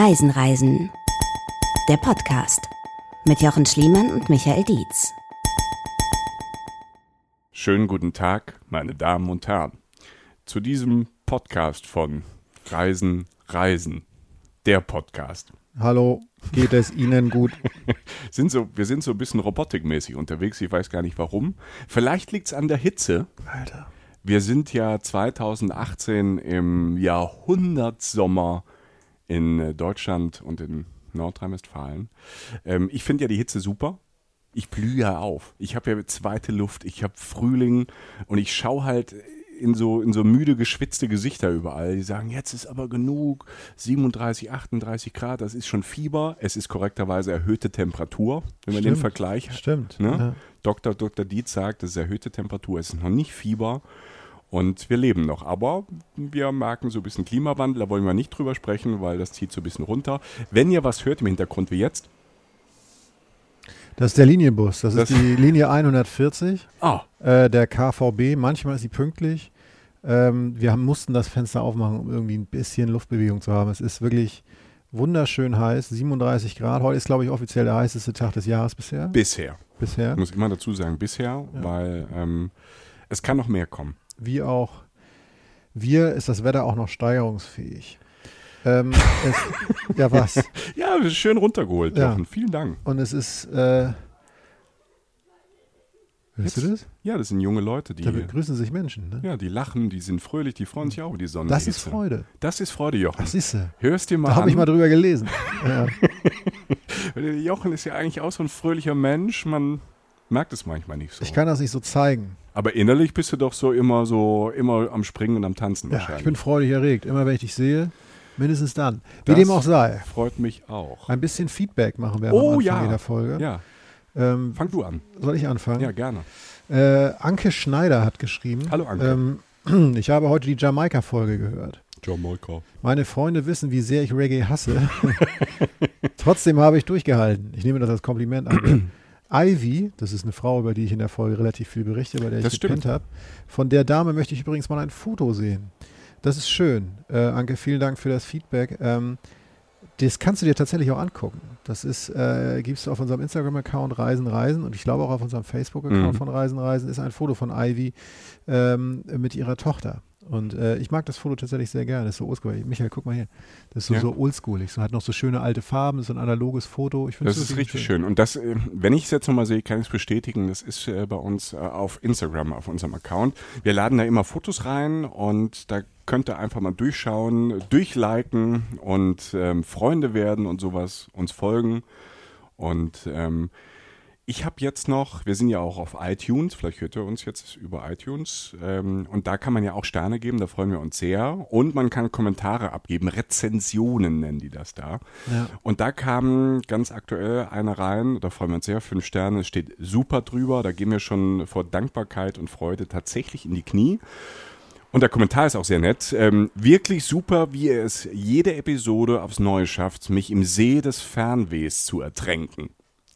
Reisen, Reisen. Der Podcast mit Jochen Schliemann und Michael Dietz. Schönen guten Tag, meine Damen und Herren. Zu diesem Podcast von Reisen, Reisen. Der Podcast. Hallo, geht es Ihnen gut? sind so, wir sind so ein bisschen robotikmäßig unterwegs. Ich weiß gar nicht warum. Vielleicht liegt es an der Hitze. Alter. Wir sind ja 2018 im Jahrhundertsommer in äh, Deutschland und in Nordrhein-Westfalen. Ähm, ich finde ja die Hitze super. Ich blühe ja auf. Ich habe ja zweite Luft, ich habe Frühling und ich schaue halt in so, in so müde, geschwitzte Gesichter überall. Die sagen, jetzt ist aber genug, 37, 38 Grad, das ist schon Fieber. Es ist korrekterweise erhöhte Temperatur, wenn man den Vergleich Stimmt. Ne? Ja. Dr. Dr. Dietz sagt, es ist erhöhte Temperatur, es ist noch nicht Fieber. Und wir leben noch. Aber wir merken so ein bisschen Klimawandel, da wollen wir nicht drüber sprechen, weil das zieht so ein bisschen runter. Wenn ihr was hört im Hintergrund wie jetzt. Das ist der Linienbus. Das, Das- ist die Linie 140 Ah, äh, der KVB. Manchmal ist sie pünktlich. Ähm, wir haben, mussten das Fenster aufmachen, um irgendwie ein bisschen Luftbewegung zu haben. Es ist wirklich wunderschön heiß. 37 Grad. Heute ist, glaube ich, offiziell der heißeste Tag des Jahres bisher. bisher. bisher. Ich muss immer dazu sagen, bisher, weil ähm, es kann noch mehr kommen. Wie auch wir ist das Wetter auch noch steigerungsfähig. Ähm, es, ja, was? Ja, schön runtergeholt, Ja. Jochen. Vielen Dank. Und es ist. Äh, hörst du das? Ja, das sind junge Leute, die, Da begrüßen sich Menschen. Ne? ja, die lachen, die sind fröhlich, die freuen sich auch über die Sonne. Das ist. Freude. Das ist Freude, Jochen. Das ist sie. Hörst dir mal Da habe ich mal drüber gelesen. ja. Jochen ist ja eigentlich auch so ein fröhlicher Mensch. Man merkt es manchmal nicht so. Ich kann das nicht so zeigen. Aber innerlich bist du doch so immer so, immer am Springen und am Tanzen Ja, wahrscheinlich. ich bin freudig erregt. Immer wenn ich dich sehe, mindestens dann. Wie Das- dem auch sei. Freut mich auch. Ein bisschen Feedback machen wir Oh, am Anfang ja. jeder Folge. Ja, Ähm, fang du an. soll ich anfangen? Ja, gerne. Äh, Anke Schneider hat geschrieben. Hallo, Anke. Ähm, ich habe heute die Jamaika-Folge gehört. Jamaika. Meine Freunde wissen, wie sehr ich Reggae hasse. Trotzdem habe ich durchgehalten. Ich nehme das als Kompliment an. Ivy, das ist eine Frau, über die ich in der Folge relativ viel berichte, bei der Das ich gepennt habe. Von der Dame möchte ich übrigens mal ein Foto sehen. Das ist schön. Äh, Anke, vielen Dank für das Feedback. Ähm, das kannst du dir tatsächlich auch angucken. Das ist, äh, gibst du auf unserem Instagram-Account Reisen Reisen und ich glaube auch auf unserem Facebook-Account Mhm. von Reisen Reisen ist ein Foto von Ivy ähm, mit ihrer Tochter. Und äh, ich mag das Foto tatsächlich sehr gerne. Das ist so oldschool. Michael, guck mal hier. Das ist so, Ja. so oldschoolig. So hat noch so schöne alte Farben, so ein analoges Foto. Das ist richtig schön. Und das, äh, wenn ich es jetzt nochmal sehe, kann ich es bestätigen. Das ist äh, bei uns äh, auf Instagram, auf unserem Account. Wir laden da immer Fotos rein und da könnt ihr einfach mal durchschauen, durchliken und ähm, Freunde werden und sowas, uns folgen. Und ähm, ich habe jetzt noch, wir sind ja auch auf iTunes, vielleicht hört ihr uns jetzt über iTunes ähm, und da kann man ja auch Sterne geben, da freuen wir uns sehr. Und man kann Kommentare abgeben, Rezensionen nennen die das da. Ja. Und da kam ganz aktuell eine rein, da freuen wir uns sehr, fünf Sterne, es steht super drüber, da gehen wir schon vor Dankbarkeit und Freude tatsächlich in die Knie. Und der Kommentar ist auch sehr nett. Ähm, wirklich super, wie er es jede Episode aufs Neue schafft, mich im See des Fernwehs zu ertränken.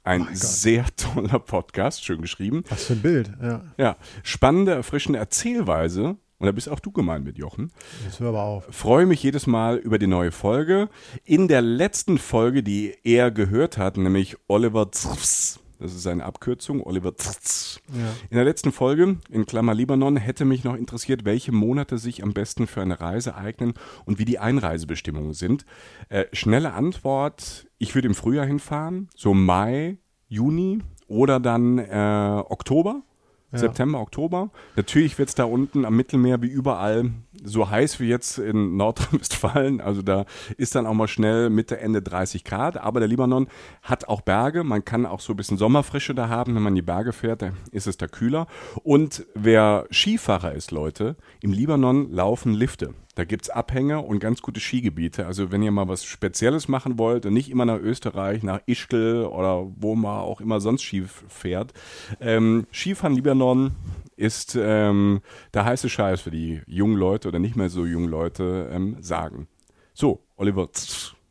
Ein sehr toller Podcast, schön geschrieben. Was für ein Bild. Ja, Ja, spannende, erfrischende Erzählweise. Und da bist auch du gemeint mit Jochen. das hör aber auf. Freue mich jedes Mal über die neue Folge. In der letzten Folge, die er gehört hat, nämlich Oliver Zrs, das ist seine Abkürzung, Oliver Zrs. Ja. In der letzten Folge, in Klammer Libanon, hätte mich noch interessiert, welche Monate sich am besten für eine Reise eignen und wie die Einreisebestimmungen sind. Äh, schnelle Antwort, ich würde im Frühjahr hinfahren, so Mai, Juni oder dann äh, Oktober. Ja. September, Oktober. Natürlich wird es da unten am Mittelmeer wie überall so heiß wie jetzt in Nordrhein-Westfalen. Also da ist dann auch mal schnell Mitte, Ende 30 Grad. Aber der Libanon hat auch Berge. Man kann auch so ein bisschen Sommerfrische da haben. Wenn man die Berge fährt, dann ist es da kühler. Und wer Skifahrer ist, Leute, im Libanon laufen Lifte. Da gibt's Abhänge und ganz gute Skigebiete. Also wenn ihr mal was Spezielles machen wollt und nicht immer nach Österreich, nach Ischgl oder wo man auch immer sonst Ski fährt. Ähm, Skifahren Libanon ist ähm, der heiße Scheiß für die jungen Leute oder nicht mehr so jungen Leute ähm, sagen. So, Oliver,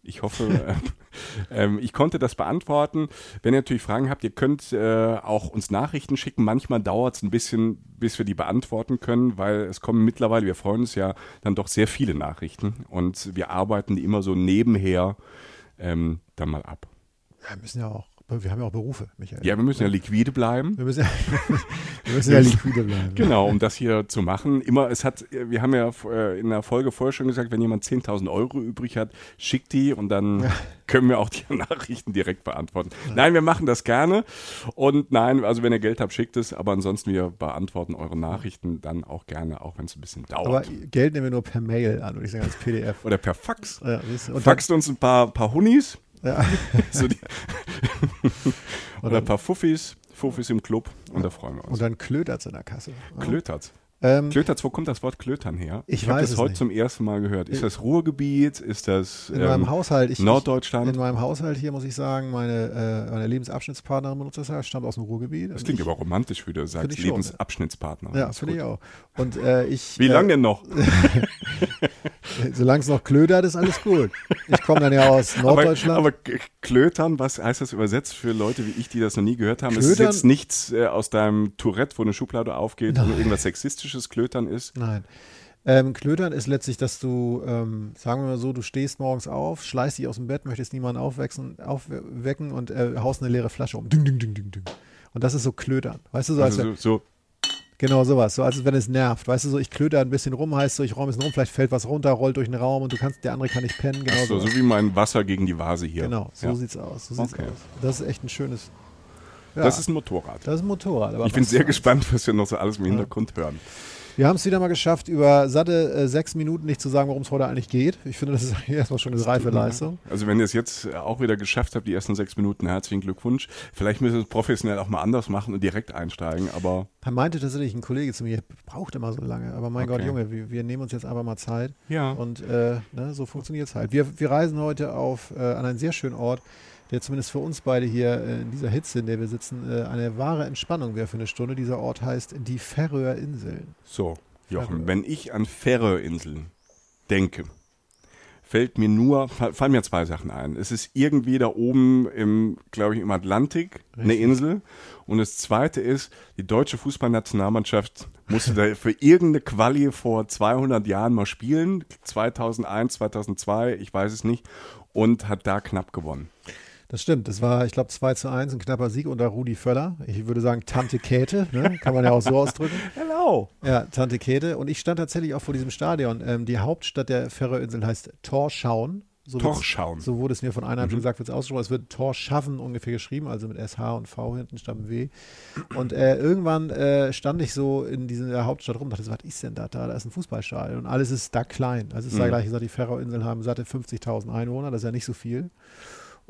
ich hoffe, äh, ich konnte das beantworten. Wenn ihr natürlich Fragen habt, ihr könnt äh, auch uns Nachrichten schicken. Manchmal dauert es ein bisschen, bis wir die beantworten können, weil es kommen mittlerweile, wir freuen uns ja dann doch sehr viele Nachrichten und wir arbeiten die immer so nebenher ähm, dann mal ab. Ja, müssen ja auch wir haben ja auch Berufe, Michael. Ja, wir müssen ja liquide bleiben. Wir müssen ja, wir müssen ja liquide bleiben. Genau, um das hier zu machen. Immer, es hat, wir haben ja in der Folge vorher schon gesagt, wenn jemand 10.000 Euro übrig hat, schickt die und dann ja. können wir auch die Nachrichten direkt beantworten. Ja. Nein, wir machen das gerne. Und nein, also wenn ihr Geld habt, schickt es. Aber ansonsten, wir beantworten eure Nachrichten dann auch gerne, auch wenn es ein bisschen dauert. Aber Geld nehmen wir nur per Mail an, würde ich sagen, als PDF. Oder per Fax. Ja, Faxt uns ein paar, paar Hunis. Ja. so oder ein paar Fuffis, Fuffis im Club und da freuen wir uns. Und dann klötert's in der Kasse. Klötert's. Ähm, Klötertz, wo kommt das Wort Klötern her? Ich, ich habe das heute nicht. zum ersten Mal gehört. Ist das Ruhrgebiet? Ist das in ähm, meinem Haushalt? Ich, Norddeutschland? In meinem Haushalt hier muss ich sagen, meine, äh, meine Lebensabschnittspartnerin benutzt das, stammt aus dem Ruhrgebiet. Das klingt ich, aber romantisch, wie du sagst, Lebensabschnittspartner. Ja, finde ich auch. Und äh, ich. Wie äh, lange denn noch? Solange es noch klötert, ist alles gut. Ich komme dann ja aus Norddeutschland. Aber, aber, klötern, was heißt das übersetzt für Leute wie ich, die das noch nie gehört haben? Klötern, es ist jetzt nichts äh, aus deinem Tourette, wo eine Schublade aufgeht, wo irgendwas Sexistisches Klötern ist. Nein. Ähm, Klötern ist letztlich, dass du, ähm, sagen wir mal so, du stehst morgens auf, schleißt dich aus dem Bett, möchtest niemanden aufwecken, aufwecken und äh, haust eine leere Flasche um. Ding, ding, ding, ding, ding. Und das ist so Klötern. Weißt du, so also als so, so Genau sowas, so als wenn es nervt. Weißt du, so ich klöter ein bisschen rum, heißt so, ich räume es rum, vielleicht fällt was runter, rollt durch den Raum und du kannst, der andere kann nicht pennen. Genau so, so wie mein Wasser gegen die Vase hier. Genau, so ja. sieht's aus. So sieht's okay. aus. Das ist echt ein schönes. Ja, das ist ein Motorrad. Das ist ein Motorrad. ich bin sehr gespannt, was wir noch so alles im Hintergrund hören. Wir haben es wieder mal geschafft, über satte äh, sechs Minuten nicht zu sagen, worum es heute eigentlich geht. Ich finde, das ist erstmal schon eine reife Leistung. Also wenn ihr es jetzt auch wieder geschafft habt, die ersten sechs Minuten, herzlichen Glückwunsch. Vielleicht müssen wir es professionell auch mal anders machen und direkt einsteigen, aber... Da meinte tatsächlich ein Kollege zu mir, braucht immer so lange, aber mein okay. Gott, Junge, wir, wir, nehmen uns jetzt einfach mal Zeit. Ja. Und äh, ne, so funktioniert es halt. Wir, wir reisen heute auf, äh, an einen sehr schönen Ort, der zumindest für uns beide hier äh, in dieser Hitze, in der wir sitzen, äh, eine wahre Entspannung wäre für eine Stunde. Dieser Ort heißt die Färöerinseln. So, Jochen, wenn ich an Färöerinseln denke, fällt mir nur, fallen mir zwei Sachen ein. Es ist irgendwie da oben im, glaube ich, im Atlantik Richtig. eine Insel. Und das zweite ist, die deutsche Fußballnationalmannschaft musste da für irgendeine Quali vor 200 Jahren mal spielen. 2001, 2002, ich weiß es nicht. Und hat da knapp gewonnen. Das stimmt. Das war, ich glaube, 2 zu 1, ein knapper Sieg unter Rudi Völler. Ich würde sagen, Tante Käthe, ne? kann man ja auch so ausdrücken. Hello. Ja, Tante Käthe. Und ich stand tatsächlich auch vor diesem Stadion. Ähm, die Hauptstadt der Färöerinseln heißt Torschauen. So Torschauen. So wurde es mir von einer mhm. gesagt, wird es ausgesprochen. Es wird Torschaffen ungefähr geschrieben, also mit SH und V hinten statt W. Und äh, irgendwann äh, stand ich so in dieser Hauptstadt rum und dachte, was ist denn da? Da, ist ein Fußballstadion und alles ist da klein. Also es ist mhm. da gleich gesagt, die Färöerinseln haben satte 50.000 Einwohner, das ist ja nicht so viel.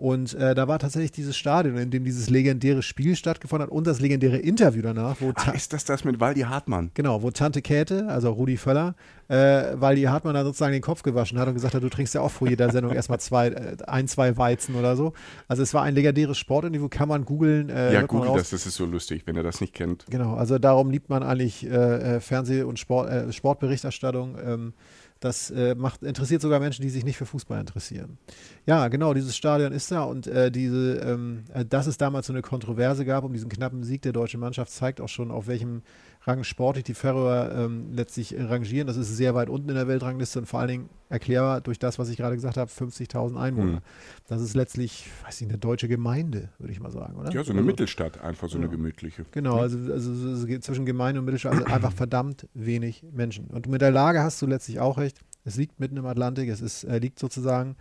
Und äh, da war tatsächlich dieses Stadion, in dem dieses legendäre Spiel stattgefunden hat und das legendäre Interview danach. Wo Ach, ist das das mit Waldi Hartmann? Genau, wo Tante Käthe, also Rudi Völler, äh, Waldi Hartmann dann sozusagen den Kopf gewaschen hat und gesagt hat, du trinkst ja auch vor jeder Sendung erstmal zwei, äh, ein, zwei Weizen oder so. Also es war ein legendäres Sportinterview, kann man googeln. Äh, ja, google das, das ist so lustig, wenn ihr das nicht kennt. Genau, also darum liebt man eigentlich äh, äh, Fernseh- und Sport, äh, Sportberichterstattung. Ähm, das äh, macht, interessiert sogar Menschen, die sich nicht für Fußball interessieren. Ja, genau, dieses Stadion ist da und äh, diese, ähm, äh, dass es damals so eine Kontroverse gab um diesen knappen Sieg der deutschen Mannschaft, zeigt auch schon, auf welchem Rang sportlich die Färöer ähm, letztlich rangieren. Das ist sehr weit unten in der Weltrangliste und vor allen Dingen erklärbar durch das, was ich gerade gesagt habe, 50.000 Einwohner. Mhm. Das ist letztlich, weiß ich, eine deutsche Gemeinde, würde ich mal sagen, oder? Ja, so eine also, Mittelstadt, einfach so ja. eine gemütliche. Genau, also, also, also zwischen Gemeinde und Mittelstadt, also einfach verdammt wenig Menschen. Und mit der Lage hast du letztlich auch recht. Es liegt mitten im Atlantik, es ist, äh, liegt sozusagen,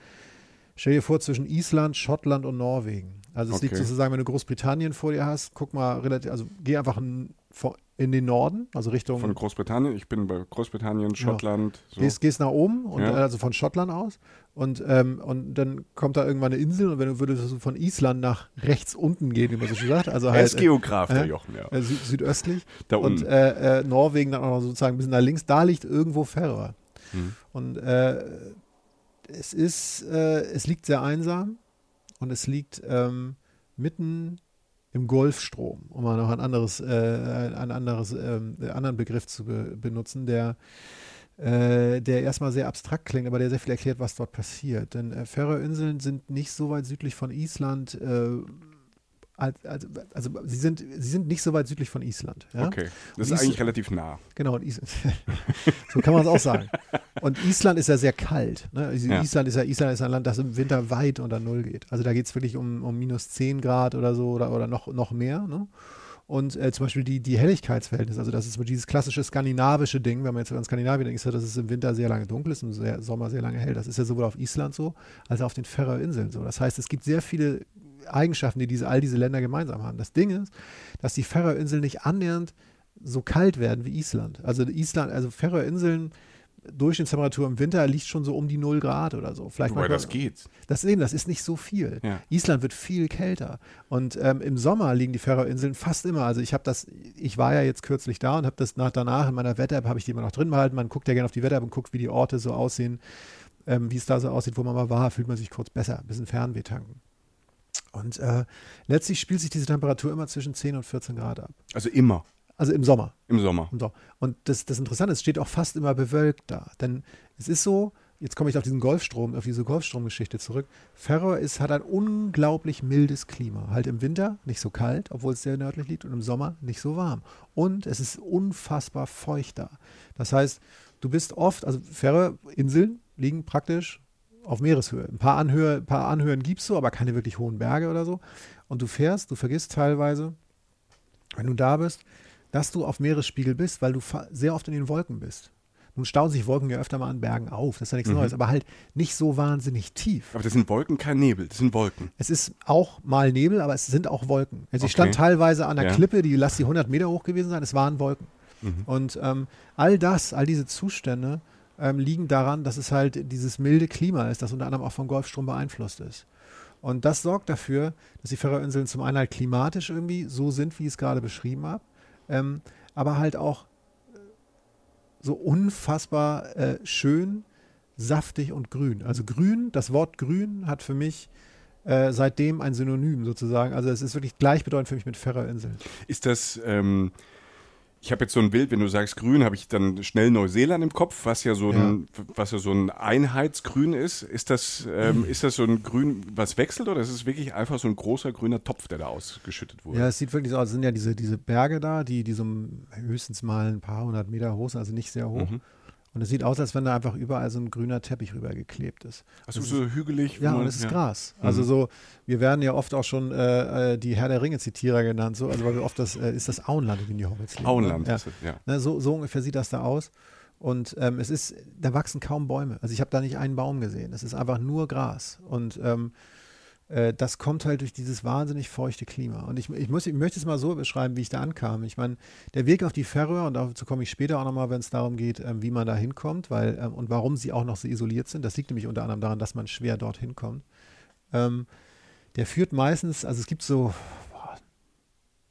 stell dir vor, zwischen Island, Schottland und Norwegen. Also es okay. liegt sozusagen, wenn du Großbritannien vor dir hast, guck mal relativ, also geh einfach in, in den Norden, also Richtung. Von Großbritannien, ich bin bei Großbritannien, Schottland. Ja. So. Gehst, gehst nach oben, und, ja. also von Schottland aus. Und, ähm, und dann kommt da irgendwann eine Insel und wenn du würdest von Island nach rechts unten gehen, wie man so schön sagt. Also halt, er ist Geograf, äh, der Jochen, ja. Äh, süd südöstlich. Da unten. Und äh, äh, Norwegen dann auch noch sozusagen ein bisschen nach links, da liegt irgendwo Färöer. Hm. Und äh, es ist, äh, es liegt sehr einsam und es liegt ähm, mitten im Golfstrom, um mal noch ein anderes, äh, ein anderes, ähm, anderen Begriff zu be benutzen, der äh, der erstmal sehr abstrakt klingt, aber der sehr viel erklärt, was dort passiert. Denn äh, Färöerinseln sind nicht so weit südlich von Island. Äh, also, also sie, sind, sie sind nicht so weit südlich von Island. Ja? Okay, das ist eigentlich relativ nah. Genau, so kann man es auch sagen. Und Island ist ja sehr kalt. Ne? Also ja. Island, ist ja, Island ist ein Land, das im Winter weit unter Null geht. Also da geht es wirklich um, um minus 10 Grad oder so oder, oder noch, noch mehr. Ne? Und äh, zum Beispiel die, die Helligkeitsverhältnisse, also das ist dieses klassische skandinavische Ding, wenn man jetzt an Skandinavien denkt, ist ja, dass es im Winter sehr lange dunkel ist und im Sommer sehr lange hell. Das ist ja sowohl auf Island so, als auch auf den Färöerinseln so. Das heißt, es gibt sehr viele Eigenschaften, die diese, all diese Länder gemeinsam haben. Das Ding ist, dass die Färöerinseln nicht annähernd so kalt werden wie Island. Also Island, also Färöerinseln, Durchschnittstemperatur im Winter liegt schon so um die 0 Grad oder so. Vielleicht Wobei, das geht. Das eben, das ist nicht so viel. Ja. Island wird viel kälter. Und ähm, im Sommer liegen die Färöerinseln fast immer. Also ich habe das, ich war ja jetzt kürzlich da und habe das nach, danach in meiner Wetter-App, habe ich die immer noch drin behalten. Man guckt ja gerne auf die Wetter-App und guckt, wie die Orte so aussehen, ähm, wie es da so aussieht, wo man mal war, fühlt man sich kurz besser, ein bisschen Fernweh tanken. Und äh, letztlich spielt sich diese Temperatur immer zwischen 10 und 14 Grad ab. Also immer. Also im Sommer. Im Sommer. Im Sommer. Und das, das Interessante ist, es steht auch fast immer bewölkt da. Denn es ist so, jetzt komme ich auf diesen Golfstrom, auf diese Golfstromgeschichte zurück. Ferrer ist, hat ein unglaublich mildes Klima. Halt im Winter nicht so kalt, obwohl es sehr nördlich liegt, und im Sommer nicht so warm. Und es ist unfassbar feucht da. Das heißt, du bist oft, also Ferrer-Inseln liegen praktisch auf Meereshöhe. Ein paar, Anhöhe, ein paar Anhöhen gibst du, aber keine wirklich hohen Berge oder so. Und du fährst, du vergisst teilweise, wenn du da bist, dass du auf Meeresspiegel bist, weil du sehr oft in den Wolken bist. Nun stauen sich Wolken ja öfter mal an Bergen auf, das ist ja nichts mhm. Neues, aber halt nicht so wahnsinnig tief. Aber das sind Wolken, kein Nebel, das sind Wolken. Es ist auch mal Nebel, aber es sind auch Wolken. Also okay. ich stand teilweise an der ja. Klippe, die lass die 100 Meter hoch gewesen sein, es waren Wolken. Mhm. Und ähm, all das, all diese Zustände ähm, liegen daran, dass es halt dieses milde Klima ist, das unter anderem auch vom Golfstrom beeinflusst ist. Und das sorgt dafür, dass die Färöerinseln zum einen halt klimatisch irgendwie so sind, wie ich es gerade beschrieben habe, ähm, aber halt auch äh, so unfassbar äh, schön, saftig und grün. Also grün, das Wort grün hat für mich äh, seitdem ein Synonym sozusagen. Also es ist wirklich gleichbedeutend für mich mit Färöerinseln. Ist das ähm, ich habe jetzt so ein Bild, wenn du sagst grün, habe ich dann schnell Neuseeland im Kopf, was ja so ein, ja. was ja so ein Einheitsgrün ist. Ist das, ähm, ist das so ein Grün, was wechselt oder ist es wirklich einfach so ein großer grüner Topf, der da ausgeschüttet wurde? Ja, es sieht wirklich so aus. Es sind ja diese, diese Berge da, die, die so höchstens mal ein paar hundert Meter hoch sind, also nicht sehr hoch. Mhm. Und es sieht aus, als wenn da einfach überall so ein grüner Teppich rübergeklebt ist. Also so hügelig? Ja, und es ist ja. Gras. Also mhm. so, wir werden ja oft auch schon äh, äh, die Herr der Ringe-Zitierer genannt, so, also weil wir oft das, äh, ist das Auenland, in dem die Hobbits leben. Auenland, ja. ja. Ne, so, so ungefähr sieht das da aus. Und ähm, es ist, da wachsen kaum Bäume. Also ich habe da nicht einen Baum gesehen. Es ist einfach nur Gras. Und ähm, äh, das kommt halt durch dieses wahnsinnig feuchte Klima. Und ich, ich, muss, ich möchte es mal so beschreiben, wie ich da ankam. Ich meine, der Weg auf die Färöer, und dazu komme ich später auch nochmal, wenn es darum geht, ähm, wie man da hinkommt weil, ähm, und warum sie auch noch so isoliert sind. Das liegt nämlich unter anderem daran, dass man schwer dorthin kommt. Ähm, der führt meistens, also es gibt so, boah,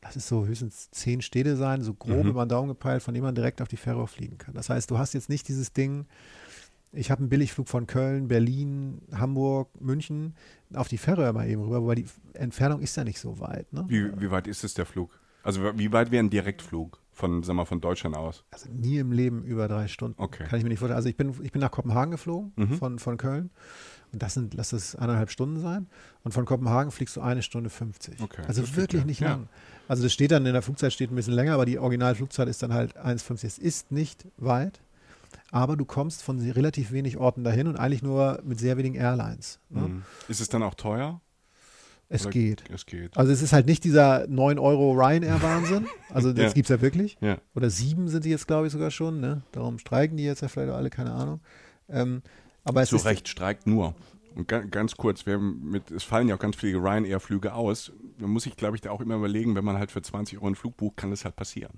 das ist so höchstens zehn Städte sein, so grob mhm. über den Daumen gepeilt, von denen man direkt auf die Färöer fliegen kann. Das heißt, du hast jetzt nicht dieses Ding, ich habe einen Billigflug von Köln, Berlin, Hamburg, München auf die Färöer mal eben rüber, weil die Entfernung ist ja nicht so weit. Ne? Wie, wie weit ist es der Flug? Also wie weit wäre ein Direktflug von, sag mal, von Deutschland aus? Also nie im Leben über drei Stunden. Okay. Kann ich mir nicht vorstellen. Also ich bin, ich bin nach Kopenhagen geflogen mhm. von, von Köln. Und das sind, lass es eineinhalb Stunden sein. Und von Kopenhagen fliegst du eine Stunde 50. Okay, also wirklich nicht lang. Ja. Also das steht dann in der Flugzeit steht ein bisschen länger, aber die Originalflugzeit ist dann halt 1,50. Es ist nicht weit aber du kommst von relativ wenig Orten dahin und eigentlich nur mit sehr wenigen Airlines. Ne? Mhm. Ist es dann auch teuer? Es geht. Es geht. Also es ist halt nicht dieser 9 Euro Ryanair-Wahnsinn. Also das ja. gibt es ja wirklich. Ja. Oder sieben sind die jetzt, glaube ich, sogar schon. Ne? Darum streiken die jetzt ja vielleicht alle, keine Ahnung. Ähm, aber Zu Recht streikt nur. Und ganz kurz, mit, es fallen ja auch ganz viele Ryanair-Flüge aus. Da muss ich, glaube ich, da auch immer überlegen, wenn man halt für 20 Euro einen Flug bucht, kann das halt passieren.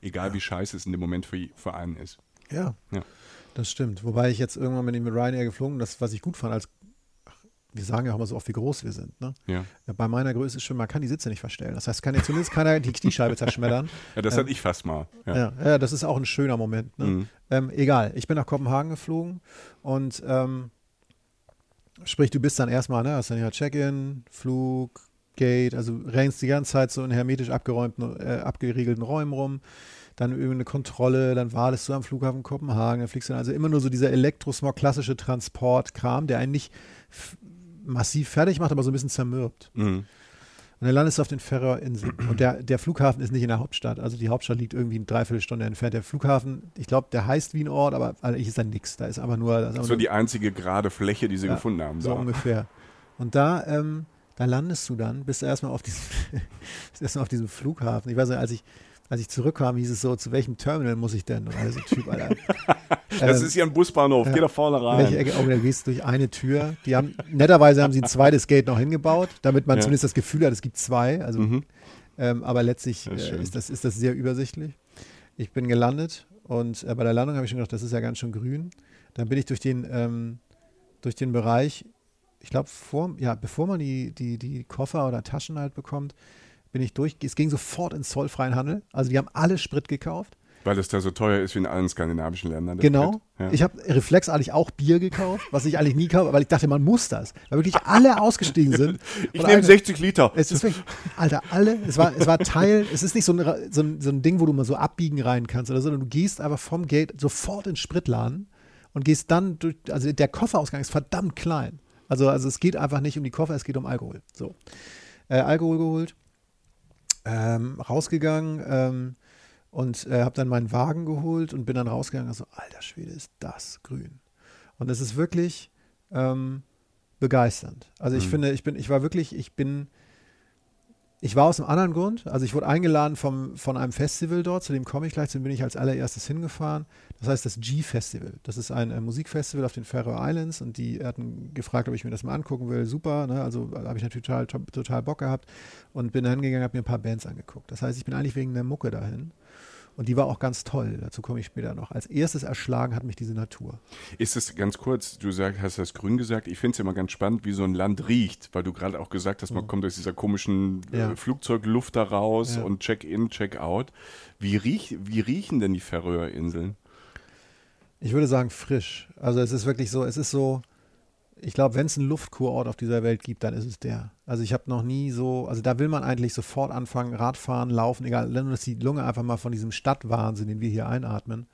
Egal ja. wie scheiße es in dem Moment für, für einen ist. Ja, ja, das stimmt. Wobei ich jetzt irgendwann bin ich mit Ryanair geflogen, das, was ich gut fand, als wir sagen ja auch immer so oft, wie groß wir sind. Ne? Ja. Bei meiner Größe ist schon, man kann die Sitze nicht verstellen. Das heißt, kann ja zumindest keiner die Kniescheibe zerschmettern. ja, das ähm, hatte ich fast mal. Ja. ja. Ja, das ist auch ein schöner Moment. Ne? Mhm. Ähm, egal, ich bin nach Kopenhagen geflogen und ähm, sprich, du bist dann erstmal, ne, hast dann ja Check-in, Flug, Gate, also rennst die ganze Zeit so in hermetisch abgeräumten, äh, abgeriegelten Räumen rum, dann irgendeine Kontrolle, dann wartest du am Flughafen Kopenhagen, dann fliegst du dann, also immer nur so dieser Elektrosmog, klassische Transportkram, der einen nicht massiv fertig macht, aber so ein bisschen zermürbt. Mhm. Und dann landest du auf den Färöerinseln. Und der, der Flughafen ist nicht in der Hauptstadt. Also die Hauptstadt liegt irgendwie eine Dreiviertelstunde entfernt. Der Flughafen, ich glaube, der heißt wie ein Ort, aber eigentlich ist da nichts. Da ist aber nur. Da ist aber war nur die einzige gerade Fläche, die sie Ja, gefunden haben. so da. ungefähr. Und da, ähm, da landest du dann, bist du erstmal auf diesem, erstmal auf diesem Flughafen. Ich weiß nicht, als ich, als ich zurückkam, hieß es so, zu welchem Terminal muss ich denn? Und also Typ, Alter. Das Ähm, ist hier ein Busbahnhof, ja. geh da vorne welche rein. Ecke? Oh, da gehst du durch eine Tür. Die haben, netterweise haben sie ein zweites Gate noch hingebaut, damit man Ja. zumindest das Gefühl hat, es gibt zwei. Also, Mhm. ähm, aber letztlich Das ist äh, ist, das, ist das sehr übersichtlich. Ich bin gelandet und äh, bei der Landung habe ich schon gedacht, das ist ja ganz schön grün. Dann bin ich durch den, ähm, durch den Bereich, ich glaube, ja, bevor man die, die, die Koffer oder Taschen halt bekommt, bin ich durch. Es ging sofort ins zollfreien Handel. Also die haben alle Sprit gekauft. Weil es da so teuer ist wie in allen skandinavischen Ländern. der Genau. Ja. Ich habe reflexartig auch Bier gekauft, was ich eigentlich nie kaufe, weil ich dachte, man muss das. Weil wirklich alle ausgestiegen sind. ich nehme eine- 60 Liter. Es ist wirklich, Alter, alle, es war, es war Teil, es ist nicht so ein, so, ein, so ein Ding, wo du mal so abbiegen rein kannst oder so, sondern du gehst einfach vom Gate sofort in den Spritladen und gehst dann durch, also der Kofferausgang ist verdammt klein. Also, also es geht einfach nicht um die Koffer, es geht um Alkohol. So. Äh, Alkohol geholt, ähm, rausgegangen ähm, und äh, habe dann meinen Wagen geholt und bin dann rausgegangen und so, alter Schwede, ist das grün. Und es ist wirklich ähm, begeisternd. Also ich Mhm. finde, ich bin, ich war wirklich, ich bin, ich war aus einem anderen Grund. Also ich wurde eingeladen vom, von einem Festival dort, zu dem komme ich gleich, zu dem bin ich als allererstes hingefahren. Das heißt das G-Festival. Das ist ein äh, Musikfestival auf den Faroe Islands und die hatten gefragt, ob ich mir das mal angucken will. Super, ne? also da habe ich natürlich total, to- total Bock gehabt und bin da hingegangen, habe mir ein paar Bands angeguckt. Das heißt, ich bin eigentlich wegen der Mucke dahin. Und die war auch ganz toll. Dazu komme ich später noch. Als erstes erschlagen hat mich diese Natur. Ist es ganz kurz, du sag, hast das grün gesagt, ich finde es immer ganz spannend, wie so ein Land riecht, weil du gerade auch gesagt hast, man kommt aus dieser komischen Mhm. Ja. äh, Flugzeugluft da raus Ja. und Check-in, Check-out. Wie, riech, wie riechen denn die Färöerinseln? Ich würde sagen frisch. Also es ist wirklich so, es ist so, ich glaube, wenn es einen Luftkurort auf dieser Welt gibt, dann ist es der. Also ich habe noch nie so, also da will man eigentlich sofort anfangen, Radfahren, Laufen, egal, nur dass die Lunge einfach mal von diesem Stadtwahnsinn, den wir hier einatmen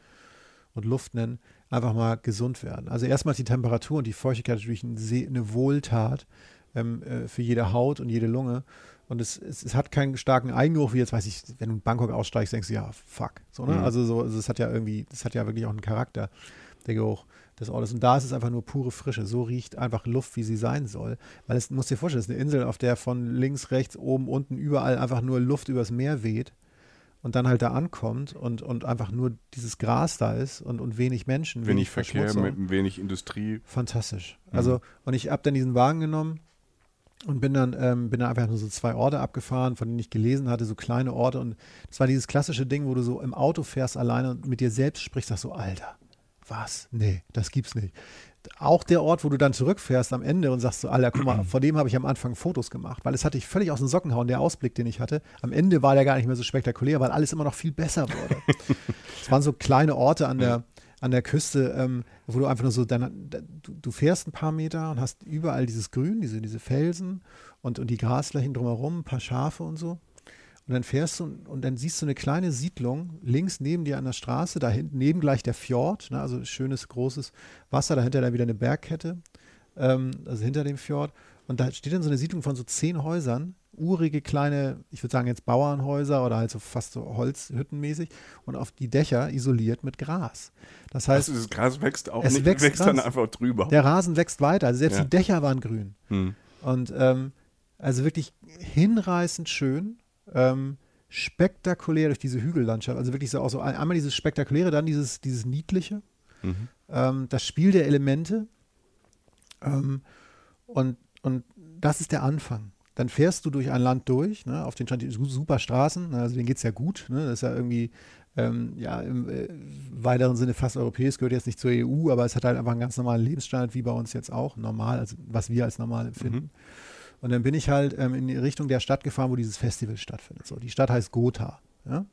und Luft nennen, einfach mal gesund werden. Also erstmal ist die Temperatur und die Feuchtigkeit natürlich eine Wohltat ähm, äh, für jede Haut und jede Lunge. Und es, es, es hat keinen starken Eigengeruch, wie jetzt weiß ich, wenn du in Bangkok aussteigst, denkst du, ja, fuck. So, ne? Mhm. Also so, also es hat ja irgendwie, das hat ja wirklich auch einen Charakter, der Geruch des Ortes. Und da ist es einfach nur pure Frische. So riecht einfach Luft, wie sie sein soll. Weil es, musst dir vorstellen, es ist eine Insel, auf der von links, rechts, oben, unten, überall einfach nur Luft übers Meer weht und dann halt da ankommt und, und einfach nur dieses Gras da ist und, und wenig Menschen, Wenig Verkehr, Verschmutzung. mit wenig Industrie. Fantastisch. Mhm. Also, und ich habe dann diesen Wagen genommen und bin dann, ähm, bin dann einfach nur so zwei Orte abgefahren, von denen ich gelesen hatte, so kleine Orte. Und das war dieses klassische Ding, wo du so im Auto fährst alleine und mit dir selbst sprichst, sagst so, Alter, was? Nee, das gibt's nicht. Auch der Ort, wo du dann zurückfährst am Ende und sagst so, Alter, guck mal, vor dem habe ich am Anfang Fotos gemacht, weil es hatte ich völlig aus den Socken hauen, der Ausblick, den ich hatte. Am Ende war der gar nicht mehr so spektakulär, weil alles immer noch viel besser wurde. Es waren so kleine Orte an der, an der Küste, ähm, wo du einfach nur so, dann, du, du fährst ein paar Meter und hast überall dieses Grün, diese, diese Felsen und, und die Grasflächen drumherum, ein paar Schafe und so. Und dann fährst du und, und dann siehst du eine kleine Siedlung links neben dir an der Straße, da hinten neben gleich der Fjord, ne, also schönes, großes Wasser, dahinter dann wieder eine Bergkette, ähm, also hinter dem Fjord. Und da steht dann so eine Siedlung von so zehn Häusern, urige kleine, ich würde sagen jetzt Bauernhäuser oder halt so fast so Holzhüttenmäßig und auf die Dächer isoliert mit Gras. Das heißt, Also das Gras wächst auch es nicht, wächst wächst dann einfach drüber. der Rasen wächst weiter, also selbst Ja. die Dächer waren grün. Hm. Und ähm, also wirklich hinreißend schön, ähm, spektakulär durch diese Hügellandschaft. Also wirklich so auch so ein- einmal dieses Spektakuläre, dann dieses, dieses Niedliche, Mhm. ähm, das Spiel der Elemente. Ähm, und, und das ist der Anfang. Dann fährst du durch ein Land durch, ne, auf den super Straßen, ne, also denen geht es ja gut. Ne, das ist ja irgendwie, ähm, ja, im äh, weiteren Sinne fast europäisch, gehört jetzt nicht zur EU, aber es hat halt einfach einen ganz normalen Lebensstandard, wie bei uns jetzt auch, normal, also was wir als normal empfinden. Mhm. Und dann bin ich halt ähm, in die Richtung der Stadt gefahren, wo dieses Festival stattfindet. So, die Stadt heißt Gotha. Ja?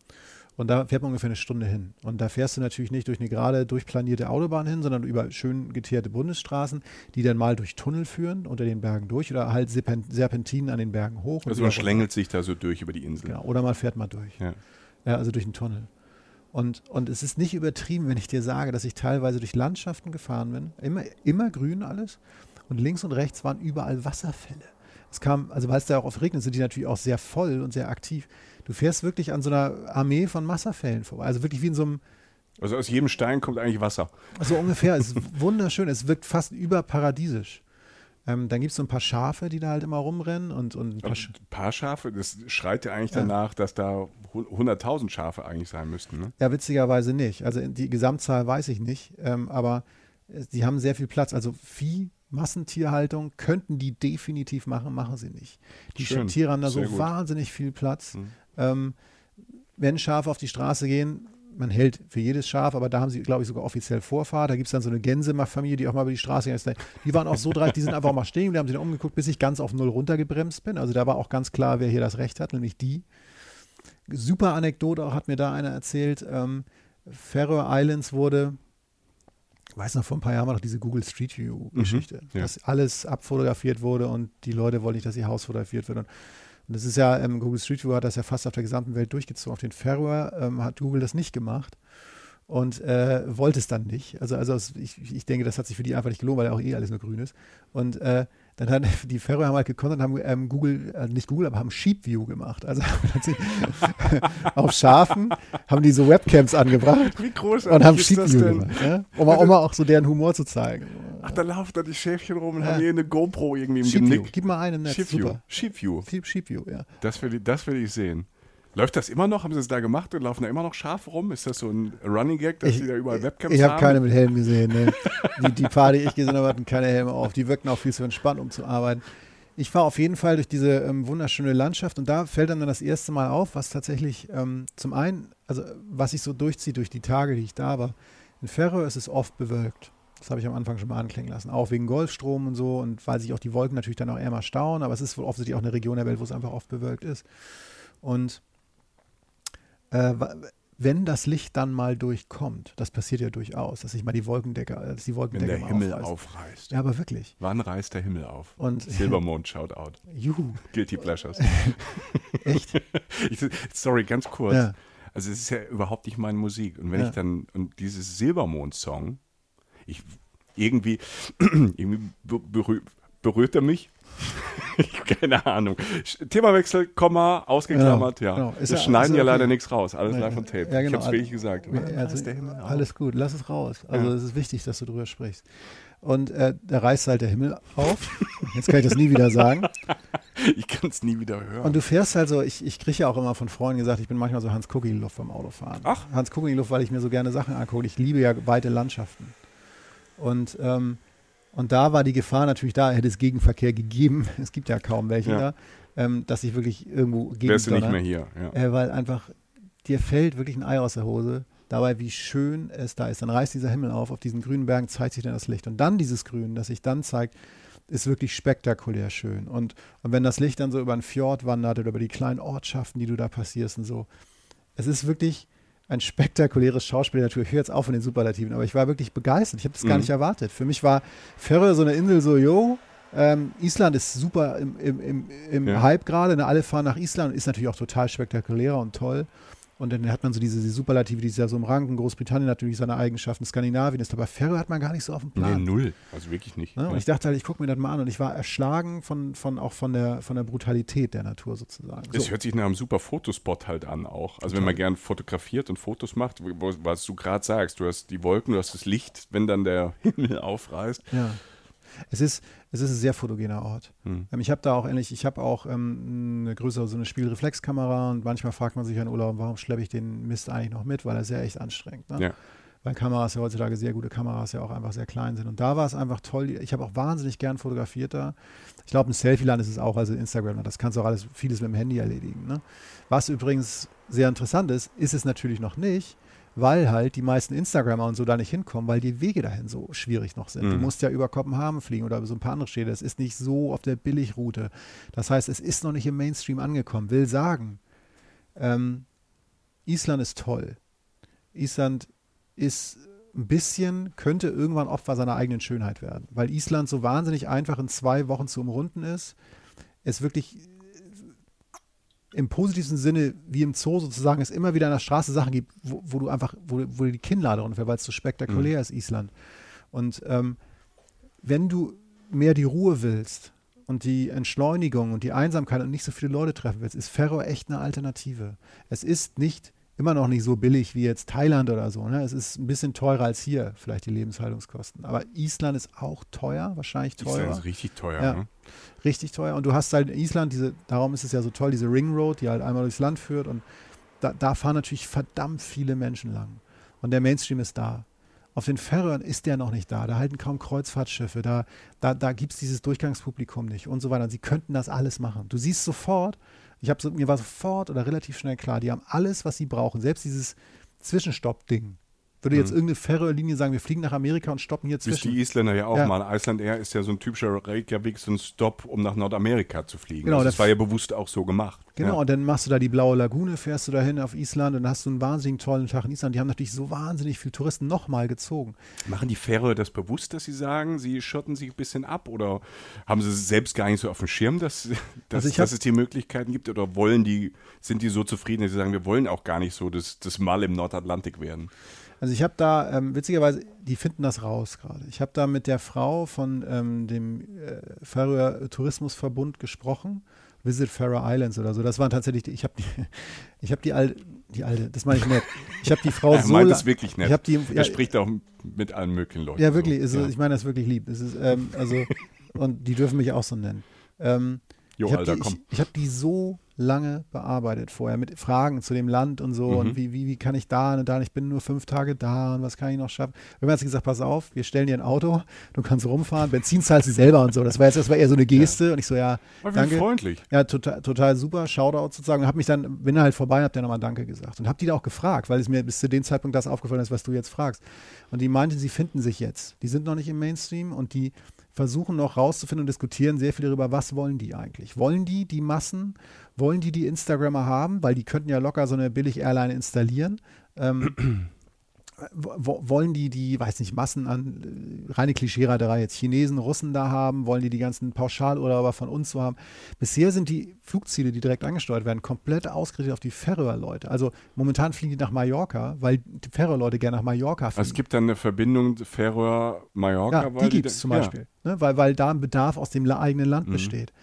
Und da fährt man ungefähr eine Stunde hin. Und da fährst du natürlich nicht durch eine gerade durchplanierte Autobahn hin, sondern über schön geteerte Bundesstraßen, die dann mal durch Tunnel führen, unter den Bergen durch oder halt Serpentinen an den Bergen hoch. Also man schlängelt sich da so durch über die Insel. Genau, oder man fährt mal durch. Ja. ja also durch einen Tunnel. Und, und es ist nicht übertrieben, wenn ich dir sage, dass ich teilweise durch Landschaften gefahren bin. Immer, immer grün alles. Und links und rechts waren überall Wasserfälle. Es kam, also weil es da auch oft regnet, sind die natürlich auch sehr voll und sehr aktiv. Du fährst wirklich an so einer Armee von Wasserfällen vorbei. Also wirklich wie in so einem. Also aus jedem Stein kommt eigentlich Wasser. So ungefähr. es ist wunderschön. Es wirkt fast überparadiesisch. Ähm, dann gibt es so ein paar Schafe, die da halt immer rumrennen und, und ein paar, Sch ein paar Schafe, das schreit ja eigentlich ja. danach, dass da 100.000 Schafe eigentlich sein müssten. Ne? Ja, witzigerweise nicht. Also die Gesamtzahl weiß ich nicht, ähm, aber die haben sehr viel Platz. Also Vieh, Massentierhaltung könnten die definitiv machen, machen sie nicht. Die Schön. Tiere haben da so gut. wahnsinnig viel Platz. Mhm. Ähm, wenn Schafe auf die Straße gehen, man hält für jedes Schaf, aber da haben sie, glaube ich, sogar offiziell Vorfahrt. Da gibt es dann so eine Gänsefamilie, die auch mal über die Straße ging. Die waren auch so dreist, die sind einfach mal stehen, die haben sich dann umgeguckt, bis ich ganz auf Null runtergebremst bin. Also da war auch ganz klar, wer hier das Recht hat, nämlich die. Super Anekdote auch hat mir da einer erzählt. Ähm, Faroe Islands wurde, ich weiß noch, vor ein paar Jahren war noch diese Google Street View-Geschichte, mhm, ja. dass alles abfotografiert wurde und die Leute wollten nicht, dass ihr Haus fotografiert wird. Und und das ist ja, ähm, Google Street View hat das ja fast auf der gesamten Welt durchgezogen. Auf den Färöer ähm, hat Google das nicht gemacht und äh, wollte es dann nicht. Also, also ich, ich denke, das hat sich für die einfach nicht gelohnt, weil ja auch eh alles nur grün ist. Und äh, dann hat die Färöer haben halt gekonnt und haben ähm, Google, äh, nicht Google, aber haben Sheep View gemacht. Also auf Schafen haben die so Webcams angebracht Wie großartig und haben Sheep View denn? gemacht. Ja? Um, um auch so deren Humor zu zeigen. Ach, da laufen da die Schäfchen rum und ja. haben hier eine GoPro irgendwie im Sheep Genick. View. Gib mal einen Netz. Sheep View. Sheep View. Sheep View, ja. Das will, ich, das will ich sehen. Läuft das immer noch? Haben sie es da gemacht und laufen da immer noch scharf rum? Ist das so ein Running Gag, dass sie da überall Webcams ich, ich hab haben? Ich habe keine mit Helm gesehen. Ne. die, die paar, die ich gesehen habe, hatten keine Helme auf. Die wirkten auch viel zu entspannt, um zu arbeiten. Ich fahre auf jeden Fall durch diese ähm, wunderschöne Landschaft und da fällt dann, dann das erste Mal auf, was tatsächlich ähm, zum einen, also was sich so durchzieht durch die Tage, die ich da war. In Ferro ist es oft bewölkt. Das habe ich am Anfang schon mal anklingen lassen. Auch wegen Golfstrom und so und weil sich auch die Wolken natürlich dann auch eher mal stauen, aber es ist wohl offensichtlich auch eine Region der Welt, wo es einfach oft bewölkt ist. Und äh, wenn das Licht dann mal durchkommt, das passiert ja durchaus, dass sich mal die Wolkendecke, dass die Wolkendecke wenn der Himmel aufreißt. aufreißt. Ja, aber wirklich. Wann reißt der Himmel auf? Und Silbermond schaut out. Juhu. Guilty Pleasures. Echt? ich, sorry, ganz kurz. Ja. Also es ist ja überhaupt nicht meine Musik. Und wenn ja. ich dann, und dieses Silbermond-Song, ich irgendwie, irgendwie berührt, berührt er mich Keine Ahnung. Themawechsel, Komma, ausgeklammert, ja. Genau. Wir schneiden ja, ja leider nichts raus. Alles live von Tape. Ja, genau. Ich habe es wirklich gesagt. Also, alles gut, lass es raus. Also es ist wichtig, dass du drüber sprichst. Und äh, da reißt halt der Himmel auf. Jetzt kann ich das nie wieder sagen. Ich kann es nie wieder hören. Und du fährst halt so, ich, ich kriege ja auch immer von Freunden gesagt, ich bin manchmal so Hans Kucki-Luft beim Autofahren. Ach. Hans Kucki-Luft, weil ich mir so gerne Sachen angucke. Ich liebe ja weite Landschaften. Und ähm, und da war die Gefahr natürlich da, hätte es Gegenverkehr gegeben, es gibt ja kaum welche ja. da, ähm, dass ich wirklich irgendwo gegen Wärst du nicht mehr hier. Ja. Äh, weil einfach, dir fällt wirklich ein Ei aus der Hose, dabei wie schön es da ist. Dann reißt dieser Himmel auf, auf diesen grünen Bergen zeigt sich dann das Licht. Und dann dieses Grün, das sich dann zeigt, ist wirklich spektakulär schön. Und, und wenn das Licht dann so über einen Fjord wandert oder über die kleinen Ortschaften, die du da passierst und so, es ist wirklich ein spektakuläres Schauspiel. Natürlich, ich höre jetzt auf von den Superlativen, aber ich war wirklich begeistert. Ich habe das mhm. gar nicht erwartet. Für mich war Ferre so eine Insel so, yo, ähm, Island ist super im, im, im, im ja. Hype gerade. Ne? Alle fahren nach Island und ist natürlich auch total spektakulär und toll. Und dann hat man so diese, diese Superlative, die ist ja so im Ranken. Großbritannien natürlich seine Eigenschaften, Skandinavien ist aber Ferro hat man gar nicht so auf dem Plan. Nee, null. Also wirklich nicht. Ne? Und ich dachte halt, ich gucke mir das mal an und ich war erschlagen von, von auch von der, von der Brutalität der Natur sozusagen. Es so. hört sich nach einem super Fotospot halt an auch. Also Total. wenn man gern fotografiert und Fotos macht, was du gerade sagst, du hast die Wolken, du hast das Licht, wenn dann der Himmel aufreißt. Ja. Es ist, es ist ein sehr fotogener Ort. Hm. Ähm, ich habe da auch ähnlich, ich habe auch ähm, eine größere, so eine Spielreflexkamera und manchmal fragt man sich an Urlaub, warum schleppe ich den Mist eigentlich noch mit, weil er sehr echt anstrengend. Ne? Ja. Weil Kameras ja heutzutage sehr gute Kameras ja auch einfach sehr klein sind. Und da war es einfach toll. Ich habe auch wahnsinnig gern fotografiert da. Ich glaube, ein Selfie-Land ist es auch, also Instagram. Das kannst du auch alles, vieles mit dem Handy erledigen. Ne? Was übrigens sehr interessant ist, ist es natürlich noch nicht, weil halt die meisten Instagrammer und so da nicht hinkommen, weil die Wege dahin so schwierig noch sind. Mhm. Du musst ja über Kopenhagen fliegen oder über so ein paar andere Städte. Es ist nicht so auf der Billigroute. Das heißt, es ist noch nicht im Mainstream angekommen. Will sagen, ähm, Island ist toll. Island ist ein bisschen, könnte irgendwann Opfer seiner eigenen Schönheit werden, weil Island so wahnsinnig einfach in zwei Wochen zu umrunden ist. Es wirklich im positivsten Sinne wie im Zoo sozusagen es immer wieder an der Straße Sachen gibt, wo, wo du einfach, wo, wo die Kinnlade runterfällt, weil es so spektakulär mhm. ist, Island. Und ähm, wenn du mehr die Ruhe willst und die Entschleunigung und die Einsamkeit und nicht so viele Leute treffen willst, ist Ferro echt eine Alternative. Es ist nicht immer noch nicht so billig wie jetzt Thailand oder so. Ne? Es ist ein bisschen teurer als hier, vielleicht die Lebenshaltungskosten. Aber Island ist auch teuer, wahrscheinlich teurer. Island ist richtig teuer. Ja, ne? Richtig teuer. Und du hast halt in Island diese, darum ist es ja so toll, diese Ring Road, die halt einmal durchs Land führt. Und da, da fahren natürlich verdammt viele Menschen lang. Und der Mainstream ist da. Auf den Färöern ist der noch nicht da. Da halten kaum Kreuzfahrtschiffe. Da, da, da gibt es dieses Durchgangspublikum nicht und so weiter. Und sie könnten das alles machen. Du siehst sofort, ich habe mir war sofort oder relativ schnell klar, die haben alles, was sie brauchen. Selbst dieses Zwischenstopp-Ding. Würde jetzt mhm. irgendeine Färöer-Linie sagen, wir fliegen nach Amerika und stoppen hier zwischen. Bis die Isländer ja auch ja. mal. Iceland Air ist ja so ein typischer Reykjavik, so ein Stop, um nach Nordamerika zu fliegen. Genau, also das, das war ja bewusst auch so gemacht. Genau, ja. und dann machst du da die blaue Lagune, fährst du dahin auf Island und dann hast du einen wahnsinnig tollen Tag in Island. Die haben natürlich so wahnsinnig viele Touristen nochmal gezogen. Machen die Färöer das bewusst, dass sie sagen, sie schotten sich ein bisschen ab oder haben sie selbst gar nicht so auf dem Schirm, dass, dass, also dass es die Möglichkeiten gibt oder wollen die, sind die so zufrieden, dass sie sagen, wir wollen auch gar nicht so das, das Mal im Nordatlantik werden? Also ich habe da, ähm, witzigerweise, die finden das raus gerade. Ich habe da mit der Frau von ähm, dem äh, Färöer Tourismusverbund gesprochen. Visit Faroe Islands oder so. Das waren tatsächlich, die, ich habe die, ich habe die alte, die alte, das meine ich nett. Ich habe die Frau er so. meint es wirklich nett. Ich die, er spricht auch mit allen möglichen Leuten. Ja, wirklich. So. Ist, ja. Ich meine das wirklich lieb. Es ist, ähm, also, und die dürfen mich auch so nennen. Ähm, jo, ich habe die, ich, ich hab die so lange bearbeitet vorher mit Fragen zu dem Land und so mhm. und wie, wie, wie kann ich da und da, ich bin nur fünf Tage da und was kann ich noch schaffen. Irgendwann hat sie gesagt, pass auf, wir stellen dir ein Auto, du kannst rumfahren, Benzin zahlst du selber und so. Das war jetzt das war eher so eine Geste ja. und ich so, ja, War danke. freundlich. Ja, total, total super, Shoutout sozusagen und habe mich dann, bin halt vorbei, habe dann nochmal Danke gesagt und habe die da auch gefragt, weil es mir bis zu dem Zeitpunkt das aufgefallen ist, was du jetzt fragst. Und die meinte, sie finden sich jetzt. Die sind noch nicht im Mainstream und die versuchen noch rauszufinden und diskutieren sehr viel darüber, was wollen die eigentlich? Wollen die die Massen? Wollen die die Instagrammer haben? Weil die könnten ja locker so eine Billig-Airline installieren. Ähm, wollen die die, weiß nicht, Massen an, äh, reine Klischeeraderei jetzt Chinesen, Russen da haben? Wollen die die ganzen Pauschalurlauber von uns so haben? Bisher sind die Flugziele, die direkt angesteuert werden, komplett ausgerichtet auf die Färöer-Leute. Also momentan fliegen die nach Mallorca, weil die Färöer-Leute gerne nach Mallorca fliegen. Es gibt dann eine Verbindung Färöer-Mallorca? Ja, die gibt es zum Beispiel, ja. ne, weil, weil da ein Bedarf aus dem eigenen Land mhm. besteht.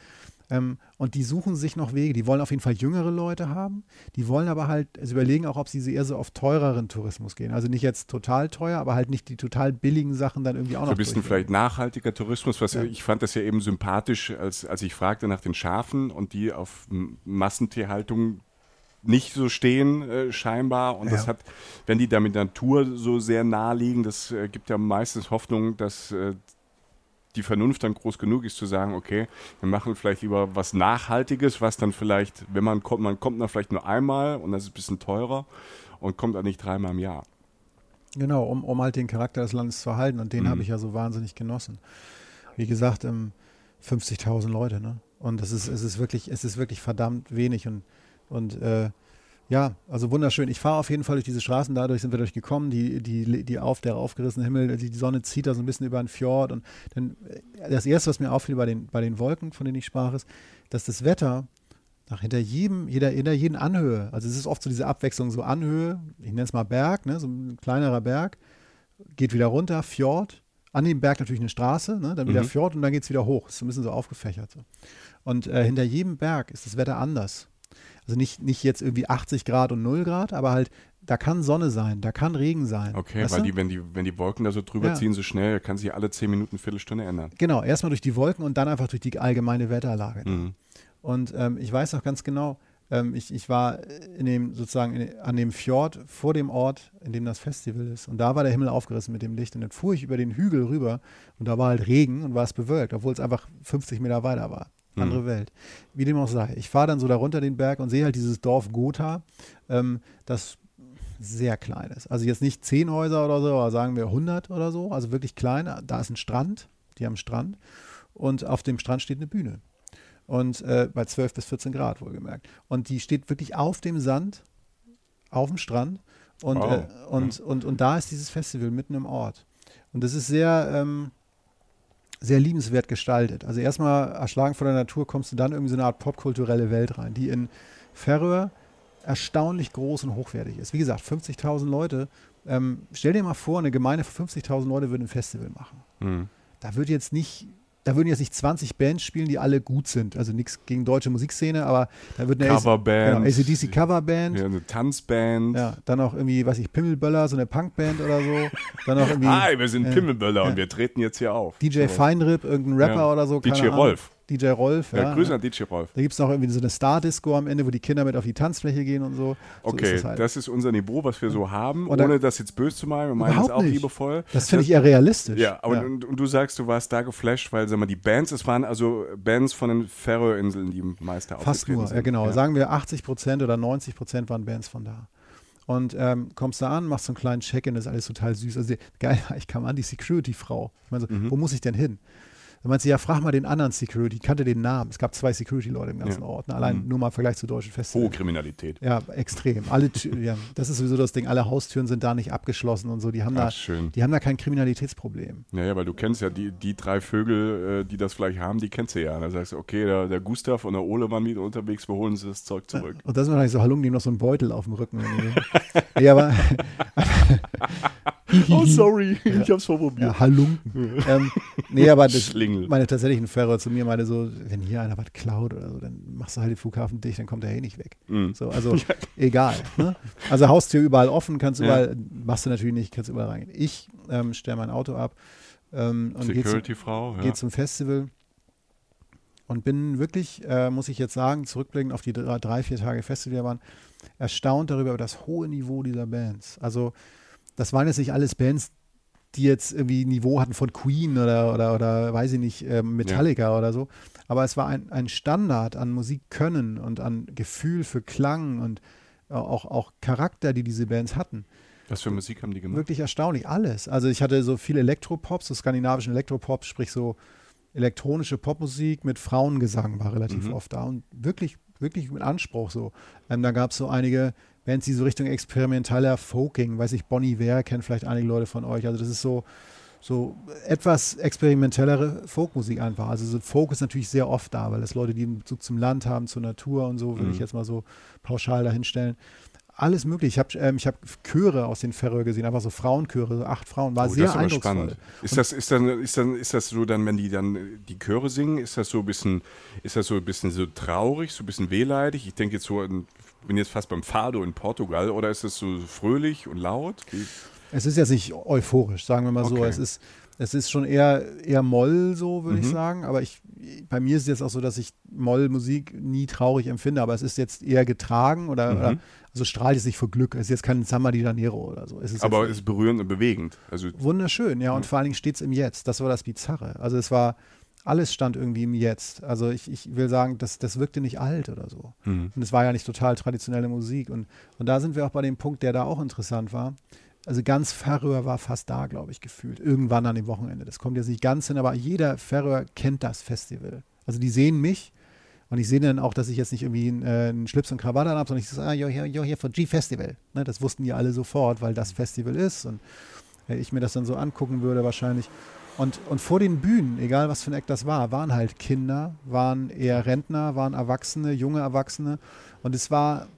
Ähm, und die suchen sich noch Wege. Die wollen auf jeden Fall jüngere Leute haben. Die wollen aber halt, also überlegen auch, ob sie eher so auf teureren Tourismus gehen. Also nicht jetzt total teuer, aber halt nicht die total billigen Sachen dann irgendwie auch so noch. Ein bisschen vielleicht nachhaltiger Tourismus. Was ja. Ich fand das ja eben sympathisch, als, als ich fragte nach den Schafen und die auf Massentierhaltung nicht so stehen äh, scheinbar und ja. das hat, wenn die da mit Natur so sehr nahe liegen, das äh, gibt ja meistens Hoffnung, dass äh, die Vernunft dann groß genug ist zu sagen, okay, wir machen vielleicht lieber was Nachhaltiges, was dann vielleicht, wenn man kommt, man kommt dann vielleicht nur einmal und das ist ein bisschen teurer und kommt dann nicht dreimal im Jahr. Genau, um, um halt den Charakter des Landes zu erhalten und den mhm. habe ich ja so wahnsinnig genossen. Wie gesagt, ähm, 50.000 Leute, ne? Und es ist, es ist wirklich, es ist wirklich verdammt wenig und, und äh, ja, also wunderschön. Ich fahre auf jeden Fall durch diese Straßen, dadurch sind wir durchgekommen. Die, die, die auf, der aufgerissene Himmel, die, die Sonne zieht da so ein bisschen über den Fjord. Und dann, äh, das erste, was mir auffiel bei den, bei den Wolken, von denen ich sprach, ist, dass das Wetter nach hinter jedem, jeder, hinter jeden Anhöhe, also es ist oft so diese Abwechslung, so Anhöhe, ich nenne es mal Berg, ne, so ein kleinerer Berg, geht wieder runter, Fjord, an dem Berg natürlich eine Straße, ne, dann wieder mhm. Fjord und dann geht es wieder hoch. Ist so ein bisschen so aufgefächert. So. Und äh, hinter jedem Berg ist das Wetter anders. Also nicht, nicht jetzt irgendwie 80 Grad und 0 Grad, aber halt, da kann Sonne sein, da kann Regen sein. Okay, weil die, wenn, die, wenn die Wolken da so drüber ja. ziehen, so schnell, kann sich alle 10 Minuten, Viertelstunde ändern. Genau, erstmal durch die Wolken und dann einfach durch die allgemeine Wetterlage. Mhm. Und ähm, ich weiß noch ganz genau, ähm, ich, ich war in dem, sozusagen in, an dem Fjord vor dem Ort, in dem das Festival ist. Und da war der Himmel aufgerissen mit dem Licht. Und dann fuhr ich über den Hügel rüber und da war halt Regen und war es bewölkt, obwohl es einfach 50 Meter weiter war andere mhm. Welt. Wie dem auch sei. Ich fahre dann so da runter den Berg und sehe halt dieses Dorf Gotha, ähm, das sehr klein ist. Also jetzt nicht zehn Häuser oder so, aber sagen wir 100 oder so, also wirklich klein. Da ist ein Strand, die haben einen Strand und auf dem Strand steht eine Bühne. Und äh, bei 12 bis 14 Grad wohlgemerkt. Und die steht wirklich auf dem Sand auf dem Strand. Und, Wow. äh, und, und, und da ist dieses Festival mitten im Ort. Und das ist sehr, ähm, sehr liebenswert gestaltet. Also erstmal erschlagen von der Natur kommst du dann irgendwie so eine Art popkulturelle Welt rein, die in Färöer erstaunlich groß und hochwertig ist. Wie gesagt, 50.000 Leute. Ähm, stell dir mal vor, eine Gemeinde von 50.000 Leute würde ein Festival machen. Hm. Da wird jetzt nicht, da würden jetzt nicht 20 Bands spielen, die alle gut sind. Also nichts gegen deutsche Musikszene, aber da wird eine Coverband. genau, ACDC Coverband. Ja, eine Tanzband. Ja, dann auch irgendwie, weiß ich, Pimmelböller, so eine Punkband oder so. Dann auch irgendwie Hi, wir sind äh, Pimmelböller ja. und wir treten jetzt hier auf. DJ So. Feinrib, irgendein Rapper Ja. oder so. DJ. Rolf. DJ Rolf, Ja, ja. Grüße an DJ Rolf. Da gibt es noch irgendwie so eine Star-Disco am Ende, wo die Kinder mit auf die Tanzfläche gehen und so. so Okay, ist es halt. das ist unser Niveau, was wir so haben, Und ohne das jetzt böse zu meinen. Wir meinen es auch nicht. liebevoll. das finde ich eher realistisch. Ja, aber Und, und du sagst, du warst da geflasht, weil sag mal, die Bands, es waren also Bands von den Färöerinseln, die Meister Fast nur, sind. ja genau. Ja. Sagen wir 80 Prozent oder 90 Prozent waren Bands von da. Und ähm, kommst da an, machst so einen kleinen Check-in, das ist alles total süß. Also geil, ich kam an, die Security-Frau. Ich meine so, Mhm. wo muss ich denn hin? Dann meinte sie, ja, frag mal den anderen Security, ich kannte den Namen. Es gab zwei Security-Leute im ganzen Ja. Ort. Ne? Allein Mhm. nur mal im Vergleich zu deutschen Hohe Festivals. Kriminalität. Ja, extrem. Alle ja, das ist sowieso das Ding, alle Haustüren sind da nicht abgeschlossen und so. Die haben, Ach, da, schön. die haben da kein Kriminalitätsproblem. Naja, weil du kennst ja die, die drei Vögel, äh, die das vielleicht haben, die kennst du ja. Da sagst du, okay, der, der Gustav und der Ole waren mit unterwegs, wir holen sie das Zeug zurück. Und das ist wahrscheinlich so Halunken, die haben noch so einen Beutel auf dem Rücken. nee, aber oh, sorry, ich hab's vorprobiert. Ja, Halunken. ähm, nee, aber das, Schlingel. meine tatsächlichen Fahrer zu mir meinte so, wenn hier einer was klaut oder so, dann machst du halt den Flughafen dicht, dann kommt er eh nicht weg. Mhm. So, also egal. Ne? Also Haustür überall offen, kannst Ja. überall, machst du natürlich nicht, kannst überall reingehen. Ich ähm, stelle mein Auto ab ähm, und gehe zum, ja. geh zum Festival und bin wirklich, äh, muss ich jetzt sagen, zurückblickend auf die drei, vier Tage Festival, waren, erstaunt darüber, über das hohe Niveau dieser Bands. Also das waren jetzt nicht alles Bands, die jetzt irgendwie Niveau hatten von Queen oder, oder, oder weiß ich nicht, ähm, Metallica oder so. Aber es war ein, ein Standard an Musikkönnen und an Gefühl für Klang und äh, auch, auch Charakter, die diese Bands hatten. Was für Musik haben die gemacht? Wirklich erstaunlich, alles. Also ich hatte so viele Elektropops, so skandinavischen Elektropops, sprich so elektronische Popmusik mit Frauengesang war relativ Mhm. oft da und wirklich, wirklich mit Anspruch so. Ähm, da gab es so einige Bands, die so Richtung experimentaler Folking, weiß ich, Bonnie Ware kennen vielleicht einige Leute von euch. Also das ist so, so etwas experimentellere Folkmusik einfach. Also so Folk ist natürlich sehr oft da, weil das Leute, die einen Bezug zum Land haben, zur Natur und so, würde Mhm. ich jetzt mal so pauschal dahinstellen. Alles möglich. Ich habe ähm, ich hab Chöre aus den Färöer gesehen, einfach so Frauenchöre, so acht Frauen, war Oh, sehr das ist eindrucksvoll. spannend. Ist das, ist, dann, ist, dann, ist das so dann, wenn die dann die Chöre singen, ist das so ein bisschen, ist das so ein bisschen so traurig, so ein bisschen wehleidig? Ich denke jetzt so, ich bin jetzt fast beim Fado in Portugal, oder ist es so fröhlich und laut? Es ist jetzt nicht euphorisch, sagen wir mal so. Okay. Es ist, es ist schon eher, eher Moll, so würde ich Mhm. sagen. Aber ich, bei mir ist es jetzt auch so, dass ich Mollmusik nie traurig empfinde, aber es ist jetzt eher getragen oder, Mhm. oder also strahlt es sich vor Glück. Es ist jetzt kein Samba di Janeiro oder so. Es ist Aber es ist berührend und bewegend. Also, wunderschön, ja. Und vor allen Dingen steht es im Jetzt. Das war das Bizarre. Also es war, alles stand irgendwie im Jetzt. Also ich, ich will sagen, das, das wirkte nicht alt oder so. mhm. Und es war ja nicht total traditionelle Musik. Und, und da sind wir auch bei dem Punkt, der da auch interessant war. Also ganz Färöer war fast da, glaube ich, gefühlt. Irgendwann an dem Wochenende. Das kommt jetzt nicht ganz hin, aber jeder Färöer kennt das Festival. Also die sehen mich und ich sehe dann auch, dass ich jetzt nicht irgendwie einen, äh, einen Schlips und Krawatte habe, sondern ich sage, ah, you're here, you're here for G-Festival. Ne, das wussten die alle sofort, weil das Festival ist und äh, ich mir das dann so angucken würde wahrscheinlich. Und, und vor den Bühnen, egal was für ein Eck das war, waren halt Kinder, waren eher Rentner, waren Erwachsene, junge Erwachsene. Und es war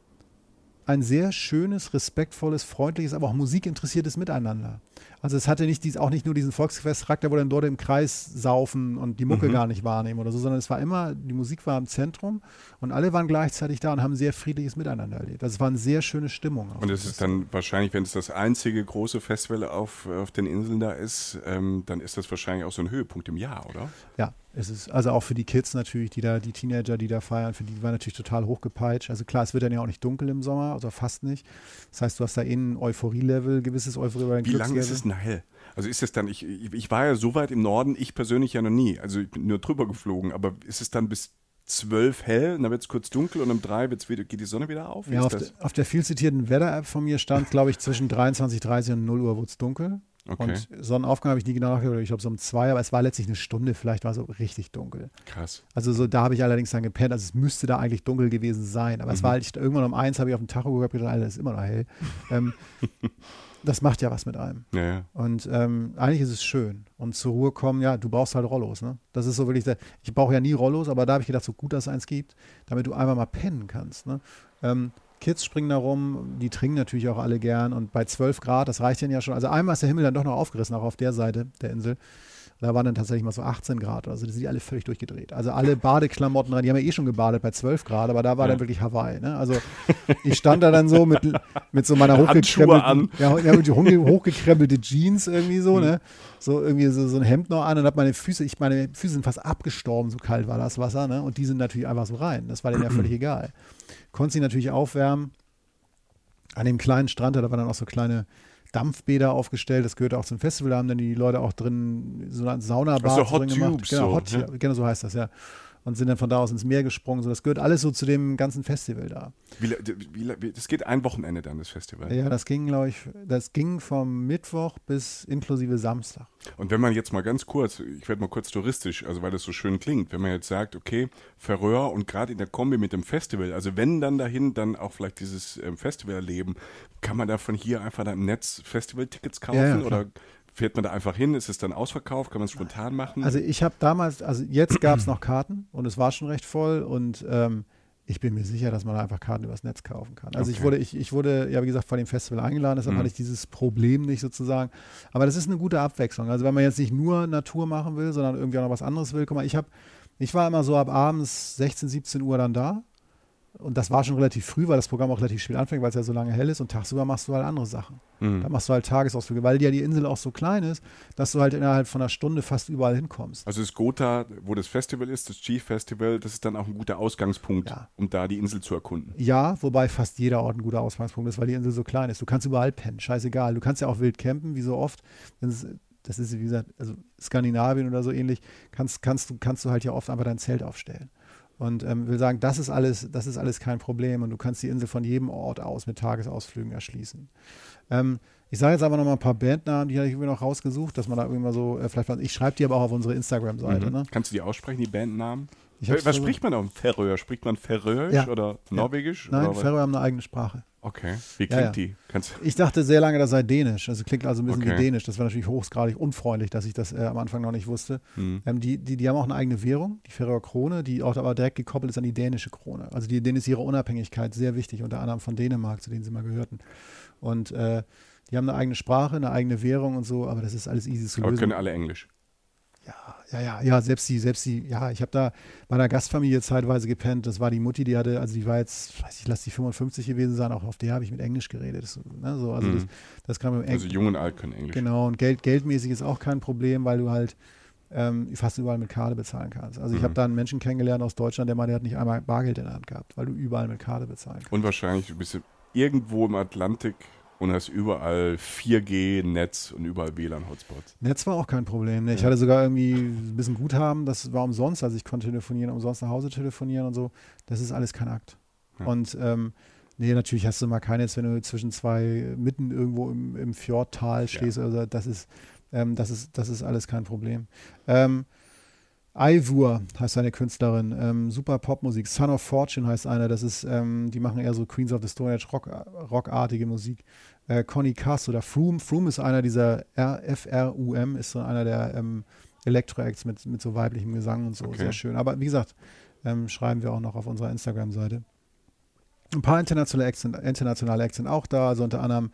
ein sehr schönes, respektvolles, freundliches, aber auch musikinteressiertes Miteinander. Also es hatte nicht dies, auch nicht nur diesen Volksfestcharakter, wo dann dort im Kreis saufen und die Mucke Mhm. gar nicht wahrnehmen oder so, sondern es war immer, die Musik war im Zentrum und alle waren gleichzeitig da und haben sehr friedliches Miteinander erlebt. Also es war eine sehr schöne Stimmung. Und es ist dann wahrscheinlich, wenn es das einzige große Festival auf, auf den Inseln da ist, ähm, dann ist das wahrscheinlich auch so ein Höhepunkt im Jahr, oder? Ja, es ist also auch für die Kids natürlich, die da, die Teenager, die da feiern, für die war natürlich total hochgepeitscht. Also klar, es wird dann ja auch nicht dunkel im Sommer, also fast nicht. Das heißt, du hast da eh ein Euphorie-Level, gewisses Euphorie-Level. Wie lange ist es denn hell? Also ist es dann, ich, ich war ja so weit im Norden, ich persönlich ja noch nie. Also ich bin nur drüber geflogen, aber ist es dann bis zwölf hell, und dann wird es kurz dunkel und um drei wird's wieder, geht die Sonne wieder auf? Wie Ja, auf, de, auf der viel zitierten Wetter-App von mir stand, glaube ich, zwischen 23.30 und 0 Uhr wurde es dunkel. Okay. Und Sonnenaufgang habe ich nie genau nachgedacht. Ich glaube, so um zwei, aber es war letztlich eine Stunde, vielleicht war es so richtig dunkel. Krass. Also so, da habe ich allerdings dann gepennt. Also es müsste da eigentlich dunkel gewesen sein. Aber es Mhm. war halt, irgendwann um eins habe ich auf dem Tacho gehabt, gedacht, Alter, das ist immer noch hell. ähm, das macht ja was mit einem. Ja, ja. Und ähm, eigentlich ist es schön. Und zur Ruhe kommen, ja, du brauchst halt Rollos, ne? Das ist so wirklich, der, ich brauche ja nie Rollos, aber da habe ich gedacht, so gut, dass es eins gibt, damit du einfach mal pennen kannst, ne? Ähm, Kids springen da rum, die trinken natürlich auch alle gern und bei 12 Grad, das reicht denen ja schon. Also einmal ist der Himmel dann doch noch aufgerissen, auch auf der Seite der Insel. Da waren dann tatsächlich mal so 18 Grad. Also die sind alle völlig durchgedreht. Also alle Badeklamotten rein, die haben ja eh schon gebadet bei 12 Grad, aber da war Ja. dann wirklich Hawaii. Ne? Also ich stand da dann so mit, mit so meiner hochgekrempelten, ja, ja, hochgekrempelte Jeans irgendwie so, ne? So irgendwie so, so ein Hemd noch an und hab meine Füße, ich meine Füße sind fast abgestorben, so kalt war das Wasser, ne? Und die sind natürlich einfach so rein. Das war denen ja völlig egal. Konnte sie natürlich aufwärmen. An dem kleinen Strand, da waren dann auch so kleine Dampfbäder aufgestellt. Das gehörte auch zum Festival. Da haben dann die Leute auch drin so eine Saunabar Also Hot drin gemacht. Tubes Genau, so, Hot, ne? genau so heißt das, ja. Und sind dann von da aus ins Meer gesprungen. So, das gehört alles so zu dem ganzen Festival da. Wie, wie, das geht ein Wochenende dann, das Festival. Ja, das ging, glaube ich, das ging vom Mittwoch bis inklusive Samstag. Und wenn man jetzt mal ganz kurz, ich werde mal kurz touristisch, also weil das so schön klingt, wenn man jetzt sagt, okay, Färöer und gerade in der Kombi mit dem Festival, also wenn dann dahin dann auch vielleicht dieses ähm, Festival erleben, kann man da von hier einfach dann im Netz Festival-Tickets kaufen Ja, ja, oder fährt man da einfach hin, ist es dann ausverkauft, kann man es spontan machen? Also ich habe damals, also jetzt gab es noch Karten und es war schon recht voll und ähm, ich bin mir sicher, dass man da einfach Karten übers Netz kaufen kann. Also ich Okay. wurde, ich, ich wurde, ja wie gesagt, vor dem Festival eingeladen, deshalb Mhm. hatte ich dieses Problem nicht sozusagen. Aber das ist eine gute Abwechslung. Also wenn man jetzt nicht nur Natur machen will, sondern irgendwie auch noch was anderes will. Guck mal, ich habe, ich war immer so ab abends 16, 17 Uhr dann da. Und das war schon relativ früh, weil das Programm auch relativ spät anfängt, weil es ja so lange hell ist. Und tagsüber machst du halt andere Sachen. Mhm. Da machst du halt Tagesausflüge, weil ja die Insel auch so klein ist, dass du halt innerhalb von einer Stunde fast überall hinkommst. Also das Gotha, wo das Festival ist, das Chief Festival, das ist dann auch ein guter Ausgangspunkt, Ja. um da die Insel zu erkunden. Ja, wobei fast jeder Ort ein guter Ausgangspunkt ist, weil die Insel so klein ist. Du kannst überall pennen, scheißegal. Du kannst ja auch wild campen, wie so oft. Das ist, das ist wie gesagt, also Skandinavien oder so ähnlich, kannst, kannst, du, kannst du halt ja oft einfach dein Zelt aufstellen. Und ähm, will sagen, das ist alles, das ist alles kein Problem und du kannst die Insel von jedem Ort aus mit Tagesausflügen erschließen. Ähm, ich sage jetzt aber noch mal ein paar Bandnamen, die habe ich irgendwie noch rausgesucht, dass man da irgendwie mal so, äh, vielleicht, ich schreibe die aber auch auf unsere Instagram-Seite. Mhm. Ne? Kannst du die aussprechen, die Bandnamen? Hab's Was versucht. spricht man auf Färöer? Spricht man Färöisch Ja. oder Norwegisch? Nein, oder? Färöer haben eine eigene Sprache. Okay. Wie Ja, klingt ja. die? Kannst, Ich dachte sehr lange, das sei Dänisch. Also klingt also ein bisschen Okay. wie Dänisch. Das war natürlich hochgradig unfreundlich, dass ich das äh, am Anfang noch nicht wusste. hm. Ähm, die, die, die haben auch eine eigene Währung, die Färöer Krone, die auch aber direkt gekoppelt ist an die dänische Krone. Also die, denen ist ihre Unabhängigkeit sehr wichtig, unter anderem von Dänemark, zu denen sie mal gehörten. Und äh, die haben eine eigene Sprache, eine eigene Währung und so, aber das ist alles easy zu Aber lösen. können alle Englisch. Ja, ja, ja, ja, selbst die, selbst die, ja, ich habe da bei einer Gastfamilie zeitweise gepennt. Das war die Mutti, die hatte, also die war jetzt, weiß ich, lass die 55 gewesen sein, auch auf der habe ich mit Englisch geredet. Das, ne, so, also Mhm. das, das kann man Also jung und alt können Englisch. Genau, und Geld, geldmäßig ist auch kein Problem, weil du halt ähm, fast überall mit Karte bezahlen kannst. Also ich Mhm. habe da einen Menschen kennengelernt aus Deutschland, der meinte, der hat nicht einmal Bargeld in der Hand gehabt, weil du überall mit Karte bezahlen kannst. Und wahrscheinlich, du bist irgendwo im Atlantik und hast überall 4G-Netz und überall WLAN-Hotspots. Netz war auch kein Problem. Ne? Ich Ja. hatte sogar irgendwie ein bisschen Guthaben, das war umsonst, also ich konnte telefonieren, umsonst nach Hause telefonieren und so. Das ist alles kein Akt. Ja. Und ähm, nee, natürlich hast du mal keine, wenn du zwischen zwei mitten irgendwo im, im Fjordtal stehst, also das ist, ähm, das ist, das ist alles kein Problem. Ähm, Ivur heißt seine Künstlerin, ähm, super Popmusik. Son of Fortune heißt einer, das ist, ähm, die machen eher so Queens of the Stone Age Rock, rockartige Musik. Äh, Connie Cass oder Froome. Froome ist einer dieser R, F-R-U-M, ist so einer der ähm, Elektro-Acts mit, mit so weiblichem Gesang und so. Okay. Sehr schön. Aber wie gesagt, ähm, schreiben wir auch noch auf unserer Instagram-Seite. Ein paar internationale Acts, sind, internationale Acts sind auch da, also unter anderem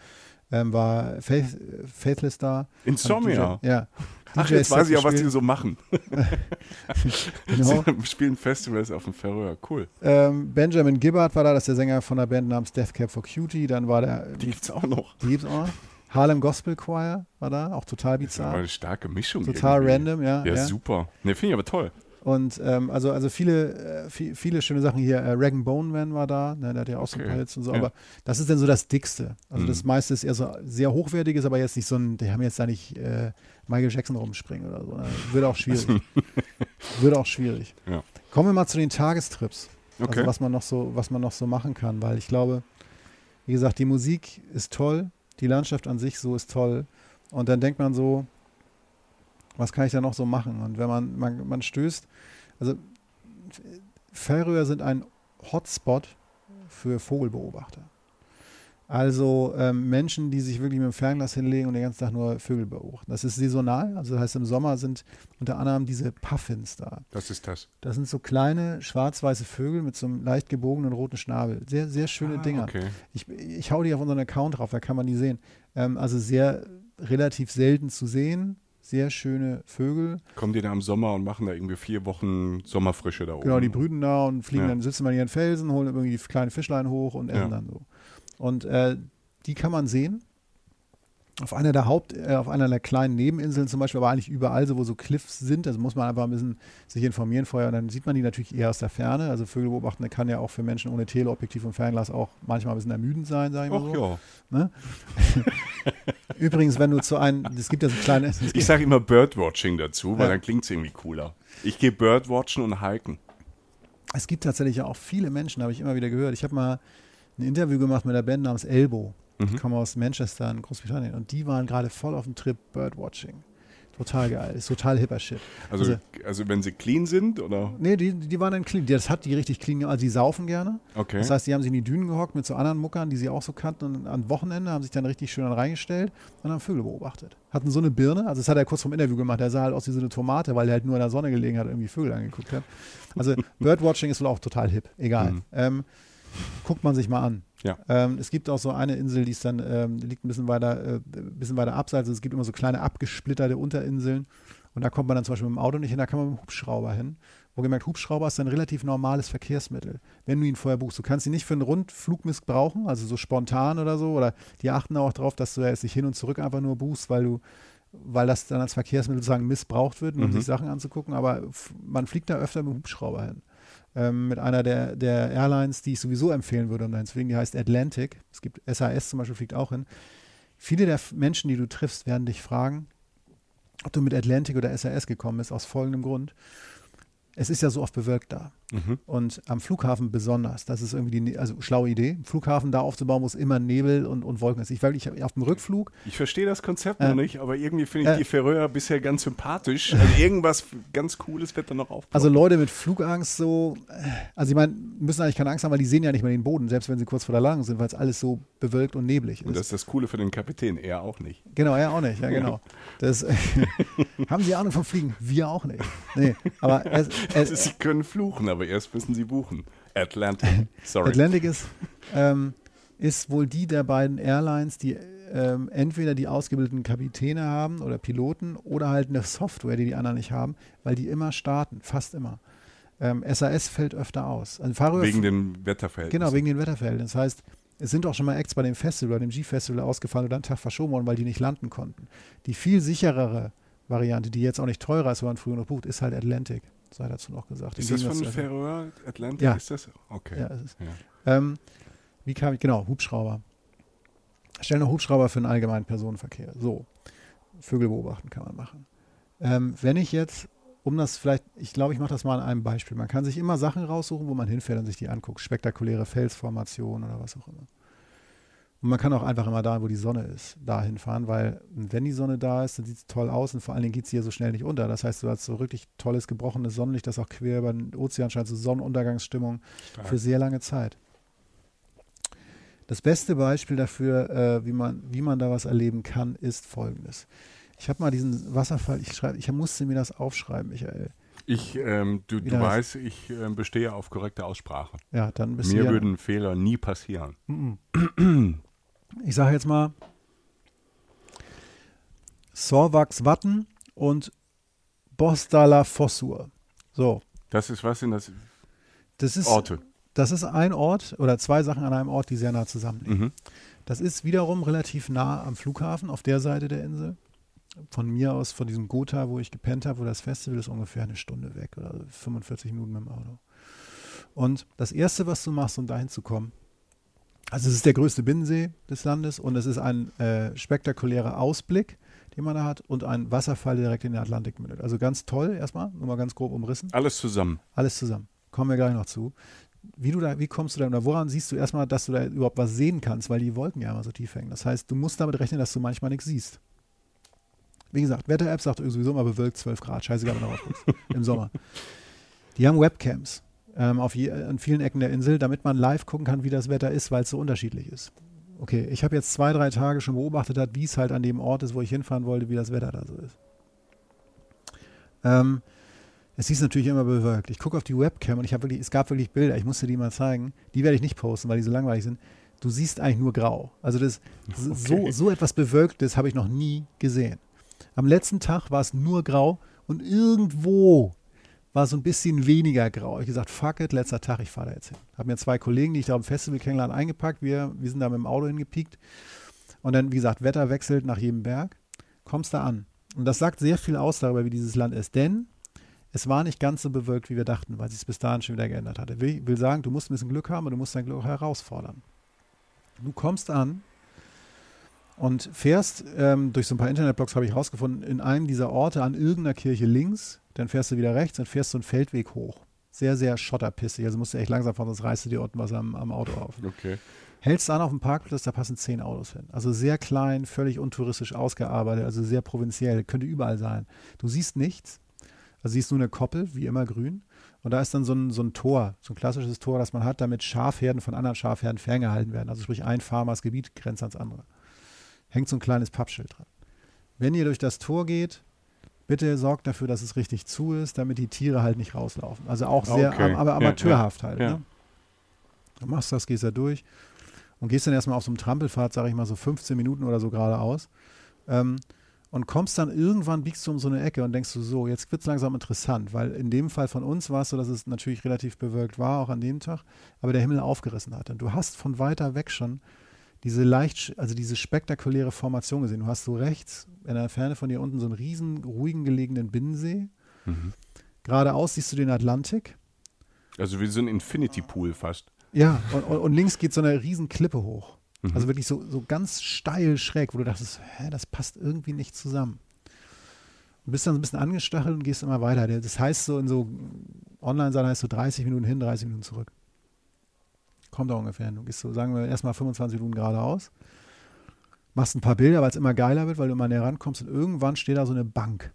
ähm, war Faith, Faithless da. Insomnia. DJ, ja. Ach, DJ jetzt weiß ich auch, was die so machen. Genau. Sie spielen Festivals auf dem Färöer. Cool. Ähm, Benjamin Gibbard war da, das ist der Sänger von der Band namens Death Cab for Cutie. Dann war der, Die gibt's auch noch. die gibt's auch noch. Harlem Gospel Choir war da, auch total Das ist aber bizarr. eine starke Mischung. Total irgendwie. random, ja. Ja, ja. super. Ne, finde ich aber toll. Und ähm, also, also viele, äh, viel, viele schöne Sachen hier. Äh, Rag Bone Man war da, ne, der hat ja auch so ein Okay. paar Hits und so, Ja. aber das ist dann so das Dickste. Also Mhm. das meiste ist eher so sehr hochwertiges, aber jetzt nicht so ein, die haben jetzt da nicht äh, Michael Jackson rumspringen oder so. Ne? Würde auch schwierig. Würde auch schwierig. Ja. Kommen wir mal zu den Tagestrips. Okay. Also was man noch so, was man noch so machen kann, weil ich glaube, wie gesagt, die Musik ist toll, die Landschaft an sich so ist toll. Und dann denkt man so, was kann ich da noch so machen? Und wenn man, man, man stößt, also Färöer sind ein Hotspot für Vogelbeobachter. Also ähm, Menschen, die sich wirklich mit dem Fernglas hinlegen und den ganzen Tag nur Vögel beobachten. Das ist saisonal, also das heißt im Sommer sind unter anderem diese Puffins da. Was ist das? Das sind so kleine schwarz-weiße Vögel mit so einem leicht gebogenen roten Schnabel. Sehr, sehr schöne Ah, Dinger. Okay. Ich, ich hau die auf unseren Account drauf, da kann man die sehen. Ähm, also sehr relativ selten zu sehen, sehr schöne Vögel. Kommen die da im Sommer und machen da irgendwie vier Wochen Sommerfrische da oben? Genau, die brüten da und fliegen Ja. dann, sitzen mal in ihren Felsen, holen irgendwie kleine Fischlein hoch und essen Ja. dann so. Und äh, die kann man sehen. Auf einer der Haupt, äh, auf einer der kleinen Nebeninseln zum Beispiel, aber eigentlich überall, so wo so Cliffs sind, also muss man einfach ein bisschen sich informieren vorher und dann sieht man die natürlich eher aus der Ferne. Also Vögel beobachten kann ja auch für Menschen ohne Teleobjektiv und Fernglas auch manchmal ein bisschen ermüdend sein, sage ich mal Ach so. Ne? Übrigens, wenn du zu einem, es gibt ja so kleine, Ich sage immer Birdwatching dazu, weil Ja. dann klingt es irgendwie cooler. Ich gehe Birdwatchen und hiken. es gibt tatsächlich ja auch viele Menschen, habe ich immer wieder gehört. Ich habe mal ein Interview gemacht mit einer Band namens Elbow. Mhm. kommen aus Manchester in Großbritannien und die waren gerade voll auf dem Trip Birdwatching. Total geil, ist total hipper Shit. Also, Also- also wenn sie clean sind oder? Nee, die, die waren dann clean. Das hat die richtig clean, also die saufen gerne. Okay. Das heißt, die haben sich in die Dünen gehockt mit so anderen Muckern, die sie auch so kannten und am Wochenende haben sich dann richtig schön dann reingestellt und haben Vögel beobachtet. Hatten so eine Birne, also das hat er kurz vom Interview gemacht, der sah halt aus wie so eine Tomate, weil er halt nur in der Sonne gelegen hat und irgendwie Vögel angeguckt hat. Also Birdwatching ist wohl auch total hip, egal. Mhm. Ähm, guckt man sich mal an. Ja. Ähm, es gibt auch so eine Insel, die ist dann, ähm, liegt ein bisschen weiter, äh, ein bisschen weiter abseits. Also es gibt immer so kleine abgesplitterte Unterinseln. Und da kommt man dann zum Beispiel mit dem Auto nicht hin, da kann man mit dem Hubschrauber hin. Wo gemerkt, Hubschrauber ist ein relativ normales Verkehrsmittel, wenn du ihn vorher buchst. Du kannst ihn nicht für einen Rundflug missbrauchen, also so spontan oder so. Oder die achten auch darauf, dass du jetzt nicht hin und zurück einfach nur buchst, weil du, weil das dann als Verkehrsmittel sozusagen missbraucht wird, um Mhm. sich Sachen anzugucken. Aber man fliegt da öfter mit dem Hubschrauber hin. Ähm, mit einer der, der Airlines, die ich sowieso empfehlen würde, um dahin zu fliegen, die heißt Atlantic. Es gibt SAS zum Beispiel, fliegt auch hin. Viele der Menschen, die du triffst, werden dich fragen, ob du mit Atlantic oder SAS gekommen bist, aus folgendem Grund. Es ist ja so oft bewölkt da. Mhm. Und am Flughafen besonders. Das ist irgendwie die, ne- also schlaue Idee, Flughafen da aufzubauen, wo es immer Nebel und, und Wolken ist. Ich, weil ich hab- auf dem Rückflug, Ich verstehe das Konzept Äh, noch nicht, aber irgendwie finde ich äh, die Färöer bisher ganz sympathisch. Also irgendwas ganz Cooles wird da noch aufbauen. also Leute mit Flugangst so, äh, also ich meine, müssen eigentlich keine Angst haben, weil die sehen ja nicht mehr den Boden, selbst wenn sie kurz vor der Landung sind, weil es alles so bewölkt und neblig und ist. das ist das Coole für den Kapitän, er auch nicht. Genau, er auch nicht, ja genau. Das, haben Sie Ahnung vom Fliegen? Wir auch nicht. Nee, aber es, sie können fluchen, aber erst müssen sie buchen. Atlantic. Sorry. Atlantic ist, ähm, ist wohl die der beiden Airlines, die ähm, entweder die ausgebildeten Kapitäne haben oder Piloten oder halt eine Software, die die anderen nicht haben, weil die immer starten, fast immer. Ähm, SAS fällt öfter aus. Also Wegen dem Wetterverhältnis. Genau, wegen den Wetterverhältnissen. Das heißt, es sind auch schon mal Acts bei dem Festival, bei dem G-Festival ausgefallen oder einen Tag verschoben worden, weil die nicht landen konnten. Die viel sicherere Variante, die jetzt auch nicht teurer ist, wenn man früher noch bucht, ist halt Atlantic. Sei dazu noch gesagt. Ist das von Färöer? Atlantic Ja. ist das? Okay. Ja, es ist, Ja. ähm, wie kam ich, genau, Hubschrauber. Stellen noch Hubschrauber für den allgemeinen Personenverkehr. So, Vögel beobachten kann man machen. Ähm, wenn ich jetzt, um das vielleicht, ich glaube, ich mache das mal an einem Beispiel. Man kann sich immer Sachen raussuchen, wo man hinfährt und sich die anguckt. Spektakuläre Felsformationen oder was auch immer. Und man kann auch einfach immer da, wo die Sonne ist, da hinfahren, weil wenn die Sonne da ist, dann sieht es toll aus und vor allen Dingen geht sie hier so schnell nicht unter. Das heißt, du hast so wirklich tolles, gebrochenes Sonnenlicht, das auch quer über den Ozean scheint, so Sonnenuntergangsstimmung Stark. für sehr lange Zeit. Das beste Beispiel dafür, äh, wie, man, wie man da was erleben kann, ist folgendes. Ich habe mal diesen Wasserfall, ich, schreib, ich musste mir das aufschreiben, Michael. Ich, ähm, du, du weißt, ich ähm, bestehe auf korrekte Aussprache. Ja, dann bist Mir ja, würden Fehler nie passieren. Ich sage jetzt mal Sorvax Watten und Bostala Fossur. So, Das ist was in das das ist, Orte. das ist ein Ort oder zwei Sachen an einem Ort, die sehr nah zusammenliegen. Mhm. Das ist wiederum relativ nah am Flughafen auf der Seite der Insel. Von mir aus, von diesem Gotha, wo ich gepennt habe, wo das Festival ist, ungefähr eine Stunde weg oder 45 Minuten mit dem Auto. Und das Erste, was du machst, um dahin zu kommen, also es ist der größte Binnensee des Landes und es ist ein äh, spektakulärer Ausblick, den man da hat und ein Wasserfall, der direkt in den Atlantik mündet. Also ganz toll erstmal, nur mal ganz grob umrissen. Alles zusammen. Alles zusammen. Kommen wir gleich noch zu. Wie, du da, wie kommst du da oder woran siehst du erstmal, dass du da überhaupt was sehen kannst, weil die Wolken ja immer so tief hängen. Das heißt, du musst damit rechnen, dass du manchmal nichts siehst. Wie gesagt, Wetter-App sagt sowieso immer bewölkt 12 Grad. Scheißegal, wenn du rausguckst. Im Sommer. Die haben Webcams ähm, auf je, an vielen Ecken der Insel, damit man live gucken kann, wie das Wetter ist, weil es so unterschiedlich ist. Okay, ich habe jetzt zwei, drei Tage schon beobachtet, wie es halt an dem Ort ist, wo ich hinfahren wollte, wie das Wetter da so ist. Ähm, es hieß natürlich immer bewölkt. Ich gucke auf die Webcam und ich habe wirklich, es gab wirklich Bilder, ich musste die mal zeigen. Die werde ich nicht posten, weil die so langweilig sind. Du siehst eigentlich nur grau. Also das okay. so, so etwas Bewölktes habe ich noch nie gesehen. Am letzten Tag war es nur grau und irgendwo war so ein bisschen weniger grau. Ich gesagt, fuck it, letzter Tag, ich fahre da jetzt hin. Habe mir zwei Kollegen, die ich da am Festival kennengelernt, eingepackt. Wir, wir sind da mit dem Auto hingepiekt. Und dann, wie gesagt, Wetter wechselt nach jedem Berg. Kommst da an. Und das sagt sehr viel aus darüber, wie dieses Land ist. Denn es war nicht ganz so bewölkt, wie wir dachten, weil sich es bis dahin schon wieder geändert hatte. Ich will sagen, du musst ein bisschen Glück haben und du musst dein Glück herausfordern. Du kommst an und fährst ähm, durch so ein paar Internetblogs, habe ich herausgefunden, in einem dieser Orte an irgendeiner Kirche links dann fährst du wieder rechts und fährst so einen Feldweg hoch. Sehr, sehr schotterpissig. Also musst du echt langsam fahren, sonst reißt du dir unten was am, am Auto auf. Okay. Hältst an auf dem Parkplatz, da passen zehn Autos hin. Also sehr klein, völlig untouristisch ausgearbeitet, also sehr provinziell, könnte überall sein. Du siehst nichts, also siehst nur eine Koppel, wie immer grün. Und da ist dann so ein, so ein Tor, so ein klassisches Tor, das man hat, damit Schafherden von anderen Schafherden ferngehalten werden. Also sprich, ein Farmers Gebiet grenzt ans andere. Hängt so ein kleines Pappschild dran. Wenn ihr durch das Tor geht, bitte sorgt dafür, dass es richtig zu ist, damit die Tiere halt nicht rauslaufen. Also auch sehr, okay. aber amateurhaft ja, ja. halt. Ja. Ne? Du machst das, gehst da durch und gehst dann erstmal auf so einem Trampelfahrt, sage ich mal so 15 Minuten oder so geradeaus. Ähm, und kommst dann irgendwann, biegst du um so eine Ecke und denkst du so, jetzt wird es langsam interessant, weil in dem Fall von uns war es so, dass es natürlich relativ bewölkt war, auch an dem Tag, aber der Himmel aufgerissen hat. Und du hast von weiter weg schon diese leicht, also diese spektakuläre Formation gesehen. Du hast so rechts in der Ferne von dir unten so einen riesen, ruhigen gelegenen Binnensee. Mhm. Geradeaus siehst du den Atlantik. Also wie so ein Infinity Pool fast. Ja, und, und, und links geht so eine riesen Klippe hoch. Mhm. Also wirklich so, so ganz steil schräg, wo du dachtest, hä, das passt irgendwie nicht zusammen. Du bist dann so ein bisschen angestachelt und gehst immer weiter. Das heißt so in so online sein heißt so 30 Minuten hin, 30 Minuten zurück. Kommt da ungefähr hin. Du gehst so, sagen wir, erstmal 25 Minuten geradeaus, machst ein paar Bilder, weil es immer geiler wird, weil du immer näher rankommst und irgendwann steht da so eine Bank.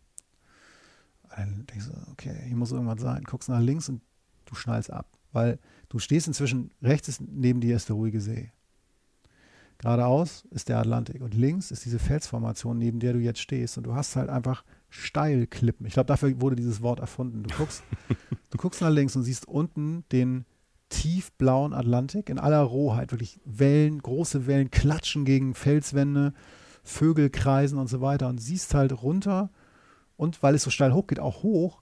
Dann denkst du, okay, hier muss irgendwas sein. Guckst nach links und du schnallst ab. Weil du stehst inzwischen, rechts ist neben dir ist der ruhige See. Geradeaus ist der Atlantik und links ist diese Felsformation, neben der du jetzt stehst. Und du hast halt einfach Steilklippen. Ich glaube, dafür wurde dieses Wort erfunden. Du guckst, du guckst nach links und siehst unten den tiefblauen Atlantik in aller Rohheit. Wirklich Wellen, große Wellen klatschen gegen Felswände, Vögel kreisen und so weiter. Und siehst halt runter und weil es so steil hoch geht, auch hoch.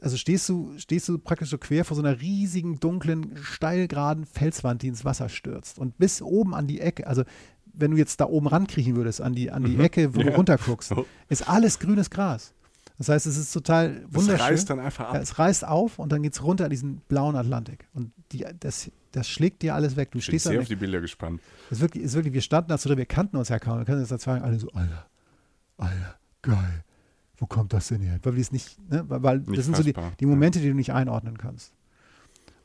Also stehst du, stehst du praktisch so quer vor so einer riesigen, dunklen, steilgeraden Felswand, die ins Wasser stürzt. Und bis oben an die Ecke, also wenn du jetzt da oben rankriechen würdest, an die, an die mhm. Ecke, wo ja. du runterguckst, oh. ist alles grünes Gras. Das heißt, es ist total wunderschön. Es reißt dann einfach ab. Ja, es reißt auf und dann geht es runter in diesen blauen Atlantik. Und die, das, das schlägt dir alles weg. Du ich stehst bin sehr auf die Bilder gespannt. Es ist wirklich, ist wirklich, wir standen da drin, wir kannten uns ja kaum. Wir können uns da sagen, alle so, Alter, Alter, geil. Wo kommt das denn her? Weil nicht, ne? weil nicht das sind fassbar. so die, die Momente, die du nicht einordnen kannst.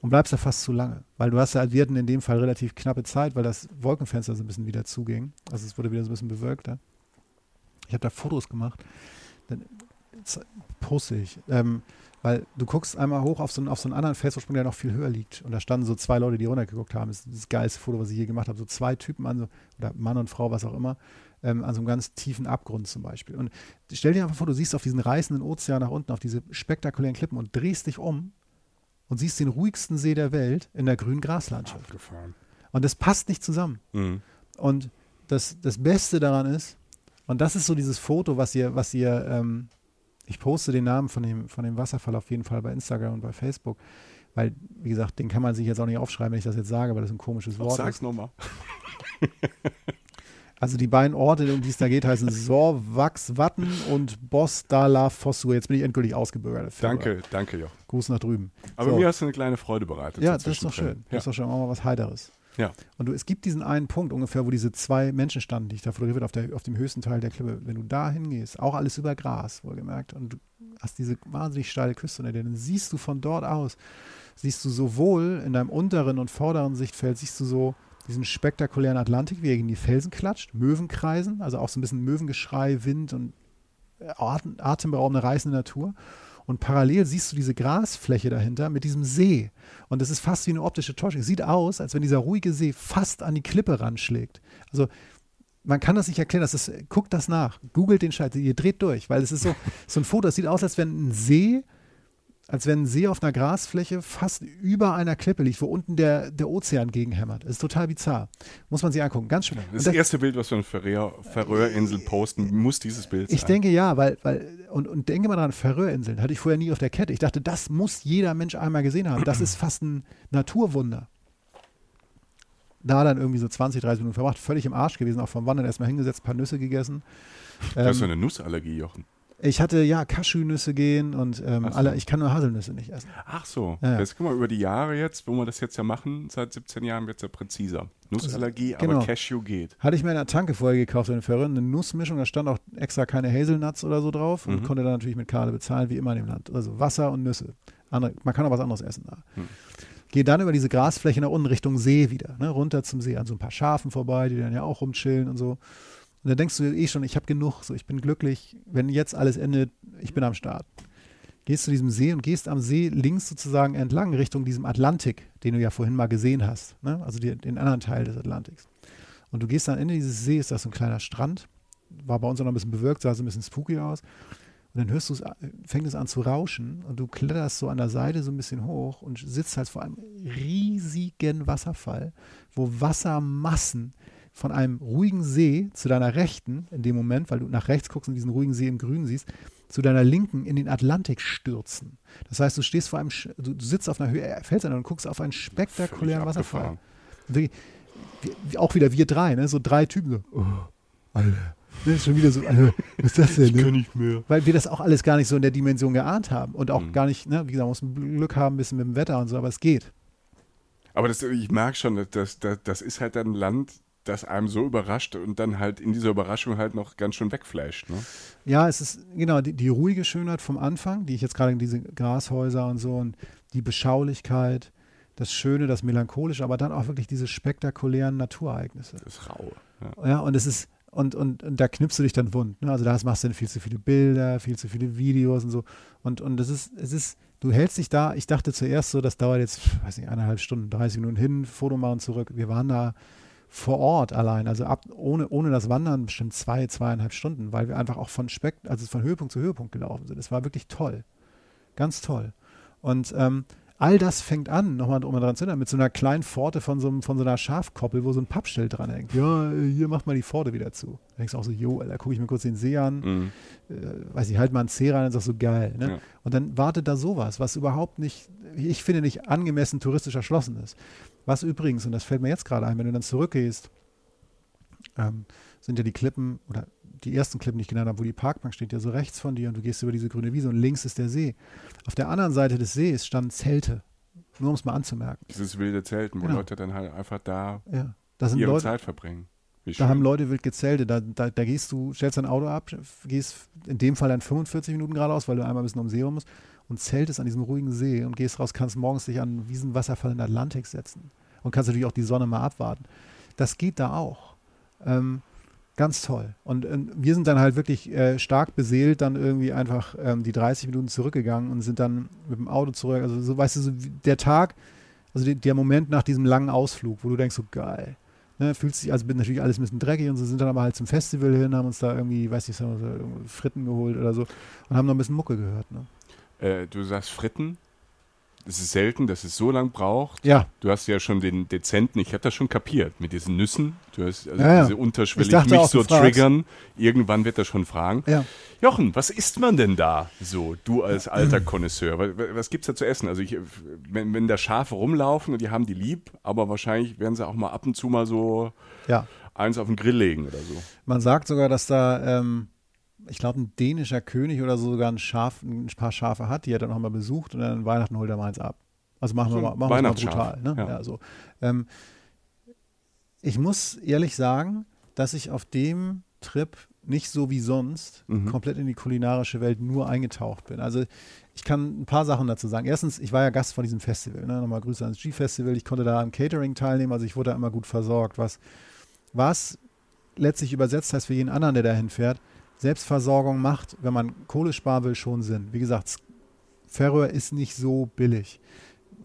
Und bleibst da fast zu lange. Weil du hast ja, wir hatten in dem Fall relativ knappe Zeit, weil das Wolkenfenster so ein bisschen wieder zuging. Also es wurde wieder so ein bisschen bewölkter. Ich habe da Fotos gemacht. Dann ich. Ähm, weil du guckst einmal hoch auf so, einen, auf so einen anderen Facebook-Sprung, der noch viel höher liegt. Und da standen so zwei Leute, die runtergeguckt haben. Das ist das geilste Foto, was ich je gemacht habe. So zwei Typen an so, oder Mann und Frau, was auch immer, ähm, an so einem ganz tiefen Abgrund zum Beispiel. Und stell dir einfach vor, du siehst auf diesen reißenden Ozean nach unten, auf diese spektakulären Klippen und drehst dich um und siehst den ruhigsten See der Welt in der grünen Graslandschaft. Abgefahren. Und das passt nicht zusammen. Mhm. Und das, das Beste daran ist, und das ist so dieses Foto, was ihr, was ihr ähm, ich poste den Namen von dem, von dem Wasserfall auf jeden Fall bei Instagram und bei Facebook. Weil, wie gesagt, den kann man sich jetzt auch nicht aufschreiben, wenn ich das jetzt sage, weil das ein komisches Wort Sag's ist. Sag's nochmal. Also die beiden Orte, um die es da geht, heißen Sorwachs Watten und Bosdala Fossur. Jetzt bin ich endgültig ausgebürgert. Danke, danke, Joch. Gruß nach drüben. Aber so. mir hast du eine kleine Freude bereitet. Ja, das ist doch schön. Ja. Das ist doch schon mal was Heideres. Ja. Und du, es gibt diesen einen Punkt ungefähr, wo diese zwei Menschen standen, die ich da fotografiert auf, der, auf dem höchsten Teil der Klippe. Wenn du da hingehst, auch alles über Gras, wohlgemerkt, und du hast diese wahnsinnig steile Küste unter dir, dann siehst du von dort aus, siehst du sowohl in deinem unteren und vorderen Sichtfeld, siehst du so diesen spektakulären Atlantik, wie er gegen die Felsen klatscht, Möwen kreisen, also auch so ein bisschen Möwengeschrei, Wind und atem, atemberaubende, reißende Natur. Und parallel siehst du diese Grasfläche dahinter mit diesem See. Und es ist fast wie eine optische Täuschung. Es sieht aus, als wenn dieser ruhige See fast an die Klippe ranschlägt. Also man kann das nicht erklären. Das ist, guckt das nach. Googelt den Scheiß. Ihr dreht durch, weil es ist so, so ein Foto, das sieht aus, als wenn ein See als wenn ein See auf einer Grasfläche fast über einer Klippe liegt, wo unten der, der Ozean gegenhämmert. Das ist total bizarr. Muss man sich angucken. Ganz schön. Das, das erste Bild, was wir von Färöerinseln posten, muss dieses Bild sein. Ich denke ja, weil, weil und, und denke mal dran, Färöerinseln hatte ich vorher nie auf der Kette. Ich dachte, das muss jeder Mensch einmal gesehen haben. Das ist fast ein Naturwunder. Da dann irgendwie so 20, 30 Minuten verbracht, völlig im Arsch gewesen, auch vom Wandern erstmal hingesetzt, ein paar Nüsse gegessen. Du hast so ähm, eine Nussallergie, Jochen. Ich hatte ja Cashewnüsse gehen und ähm, so. alle, ich kann nur Haselnüsse nicht essen. Ach so. Ja, ja. Jetzt guck mal, über die Jahre jetzt, wo wir das jetzt ja machen, seit 17 Jahren wird es ja präziser. Nussallergie, genau. aber Cashew geht. Hatte ich mir in der Tanke vorher gekauft, in Ferrin, eine Nussmischung, da stand auch extra keine Hazelnuts oder so drauf und mhm. konnte dann natürlich mit Karte bezahlen, wie immer in dem Land. Also Wasser und Nüsse. Andere, man kann auch was anderes essen da. Mhm. Gehe dann über diese Grasfläche nach unten Richtung See wieder, ne, runter zum See, an so ein paar Schafen vorbei, die dann ja auch rumchillen und so. Und dann denkst du eh schon, ich habe genug, so ich bin glücklich, wenn jetzt alles endet, ich bin am Start. Gehst zu diesem See und gehst am See links sozusagen entlang Richtung diesem Atlantik, den du ja vorhin mal gesehen hast, ne? also die, den anderen Teil des Atlantiks. Und du gehst am Ende dieses Sees, da ist so ein kleiner Strand, war bei uns auch noch ein bisschen bewirkt, sah so ein bisschen spooky aus. Und dann hörst du es, fängt es an zu rauschen und du kletterst so an der Seite so ein bisschen hoch und sitzt halt vor einem riesigen Wasserfall, wo Wassermassen von einem ruhigen See zu deiner Rechten, in dem Moment, weil du nach rechts guckst und diesen ruhigen See im Grün siehst, zu deiner Linken in den Atlantik stürzen. Das heißt, du stehst vor einem, du, du sitzt auf einer Höhe, Felsen und guckst auf einen spektakulären Wasserfall. Die, auch wieder wir drei, ne? so drei Typen. So, oh, Alter. Das ist schon wieder so, Alter, was ist das denn? Ich ne? kann nicht mehr. Weil wir das auch alles gar nicht so in der Dimension geahnt haben und auch mhm. gar nicht, ne, wie gesagt, man muss Glück haben, ein bisschen mit dem Wetter und so, aber es geht. Aber das, ich merke schon, das, das, das ist halt ein Land, das einem so überrascht und dann halt in dieser Überraschung halt noch ganz schön wegflasht. Ne? Ja, es ist genau die, die ruhige Schönheit vom Anfang, die ich jetzt gerade in diese Grashäuser und so und die Beschaulichkeit, das Schöne, das Melancholische, aber dann auch wirklich diese spektakulären Naturereignisse. Das Raue. Ja, ja und es ist, und, und, und da knippst du dich dann wund. Ne? Also da machst du dann viel zu viele Bilder, viel zu viele Videos und so. Und, und das ist, es ist, du hältst dich da, ich dachte zuerst so, das dauert jetzt, weiß nicht, eineinhalb Stunden, 30 Minuten hin, Foto machen zurück. Wir waren da vor Ort allein, also ab, ohne, ohne das Wandern bestimmt zwei, zweieinhalb Stunden, weil wir einfach auch von Speck, also von Höhepunkt zu Höhepunkt gelaufen sind. Es war wirklich toll. Ganz toll. Und ähm, all das fängt an, nochmal um daran zu erinnern, mit so einer kleinen Pforte von so, von so einer Schafkoppel, wo so ein Pappschild dran hängt. Ja, hier macht mal die Pforte wieder zu. Da denkst du auch so, jo, da gucke ich mir kurz den See an, mhm. äh, weiß ich, halt mal einen Zeh rein und sag so, geil. Ne? Ja. Und dann wartet da sowas, was überhaupt nicht, ich finde, nicht angemessen touristisch erschlossen ist. Was übrigens, und das fällt mir jetzt gerade ein, wenn du dann zurückgehst, ähm, sind ja die Klippen oder die ersten Klippen, die ich genannt habe, wo die Parkbank steht, ja so rechts von dir und du gehst über diese grüne Wiese und links ist der See. Auf der anderen Seite des Sees standen Zelte, nur um es mal anzumerken. Dieses wilde Zelten, wo genau. Leute dann halt einfach da ja. ihre Leute, Zeit verbringen. Da haben Leute wild gezeltet. Da, da, da, gehst du, stellst dein Auto ab, gehst in dem Fall dann 45 Minuten geradeaus, weil du einmal ein bisschen um See rum musst und zeltest an diesem ruhigen See und gehst raus, kannst morgens dich an diesen Wasserfall in den Atlantik setzen und kannst natürlich auch die Sonne mal abwarten. Das geht da auch. Ähm, ganz toll. Und äh, wir sind dann halt wirklich äh, stark beseelt, dann irgendwie einfach ähm, die 30 Minuten zurückgegangen und sind dann mit dem Auto zurück. Also so, weißt du, so der Tag, also die, der Moment nach diesem langen Ausflug, wo du denkst, so geil. Ne, fühlt sich, also bin natürlich alles ein bisschen dreckig und so sind dann aber halt zum Festival hin, haben uns da irgendwie, weiß nicht, Fritten geholt oder so und haben noch ein bisschen Mucke gehört. Ne? Äh, du sagst Fritten? es ist selten, dass es so lang braucht. Ja. Du hast ja schon den dezenten, ich habe das schon kapiert, mit diesen Nüssen. Du hast also ja, diese unterschwellig mich so triggern. Irgendwann wird er schon fragen. Ja. Jochen, was isst man denn da so, du als alter Konnoisseur? Was, was es da zu essen? Also ich, wenn, wenn da Schafe rumlaufen und die haben die lieb, aber wahrscheinlich werden sie auch mal ab und zu mal so ja. eins auf den Grill legen oder so. Man sagt sogar, dass da ähm, ich glaube, ein dänischer König oder so sogar ein, Schaf, ein paar Schafe hat, die er dann noch mal besucht und dann Weihnachten holt er mal eins ab. Also machen so wir mal, machen wir mal brutal. Ne? Ja. ja so. Ähm, ich muss ehrlich sagen, dass ich auf dem Trip nicht so wie sonst mhm. komplett in die kulinarische Welt nur eingetaucht bin. Also ich kann ein paar Sachen dazu sagen. Erstens, ich war ja Gast von diesem Festival. Ne? Nochmal Grüße ans G-Festival. Ich konnte da am Catering teilnehmen, also ich wurde da immer gut versorgt. Was, was letztlich übersetzt heißt für jeden anderen, der dahin fährt, Selbstversorgung macht, wenn man Kohle sparen will, schon Sinn. Wie gesagt, Färöer ist nicht so billig.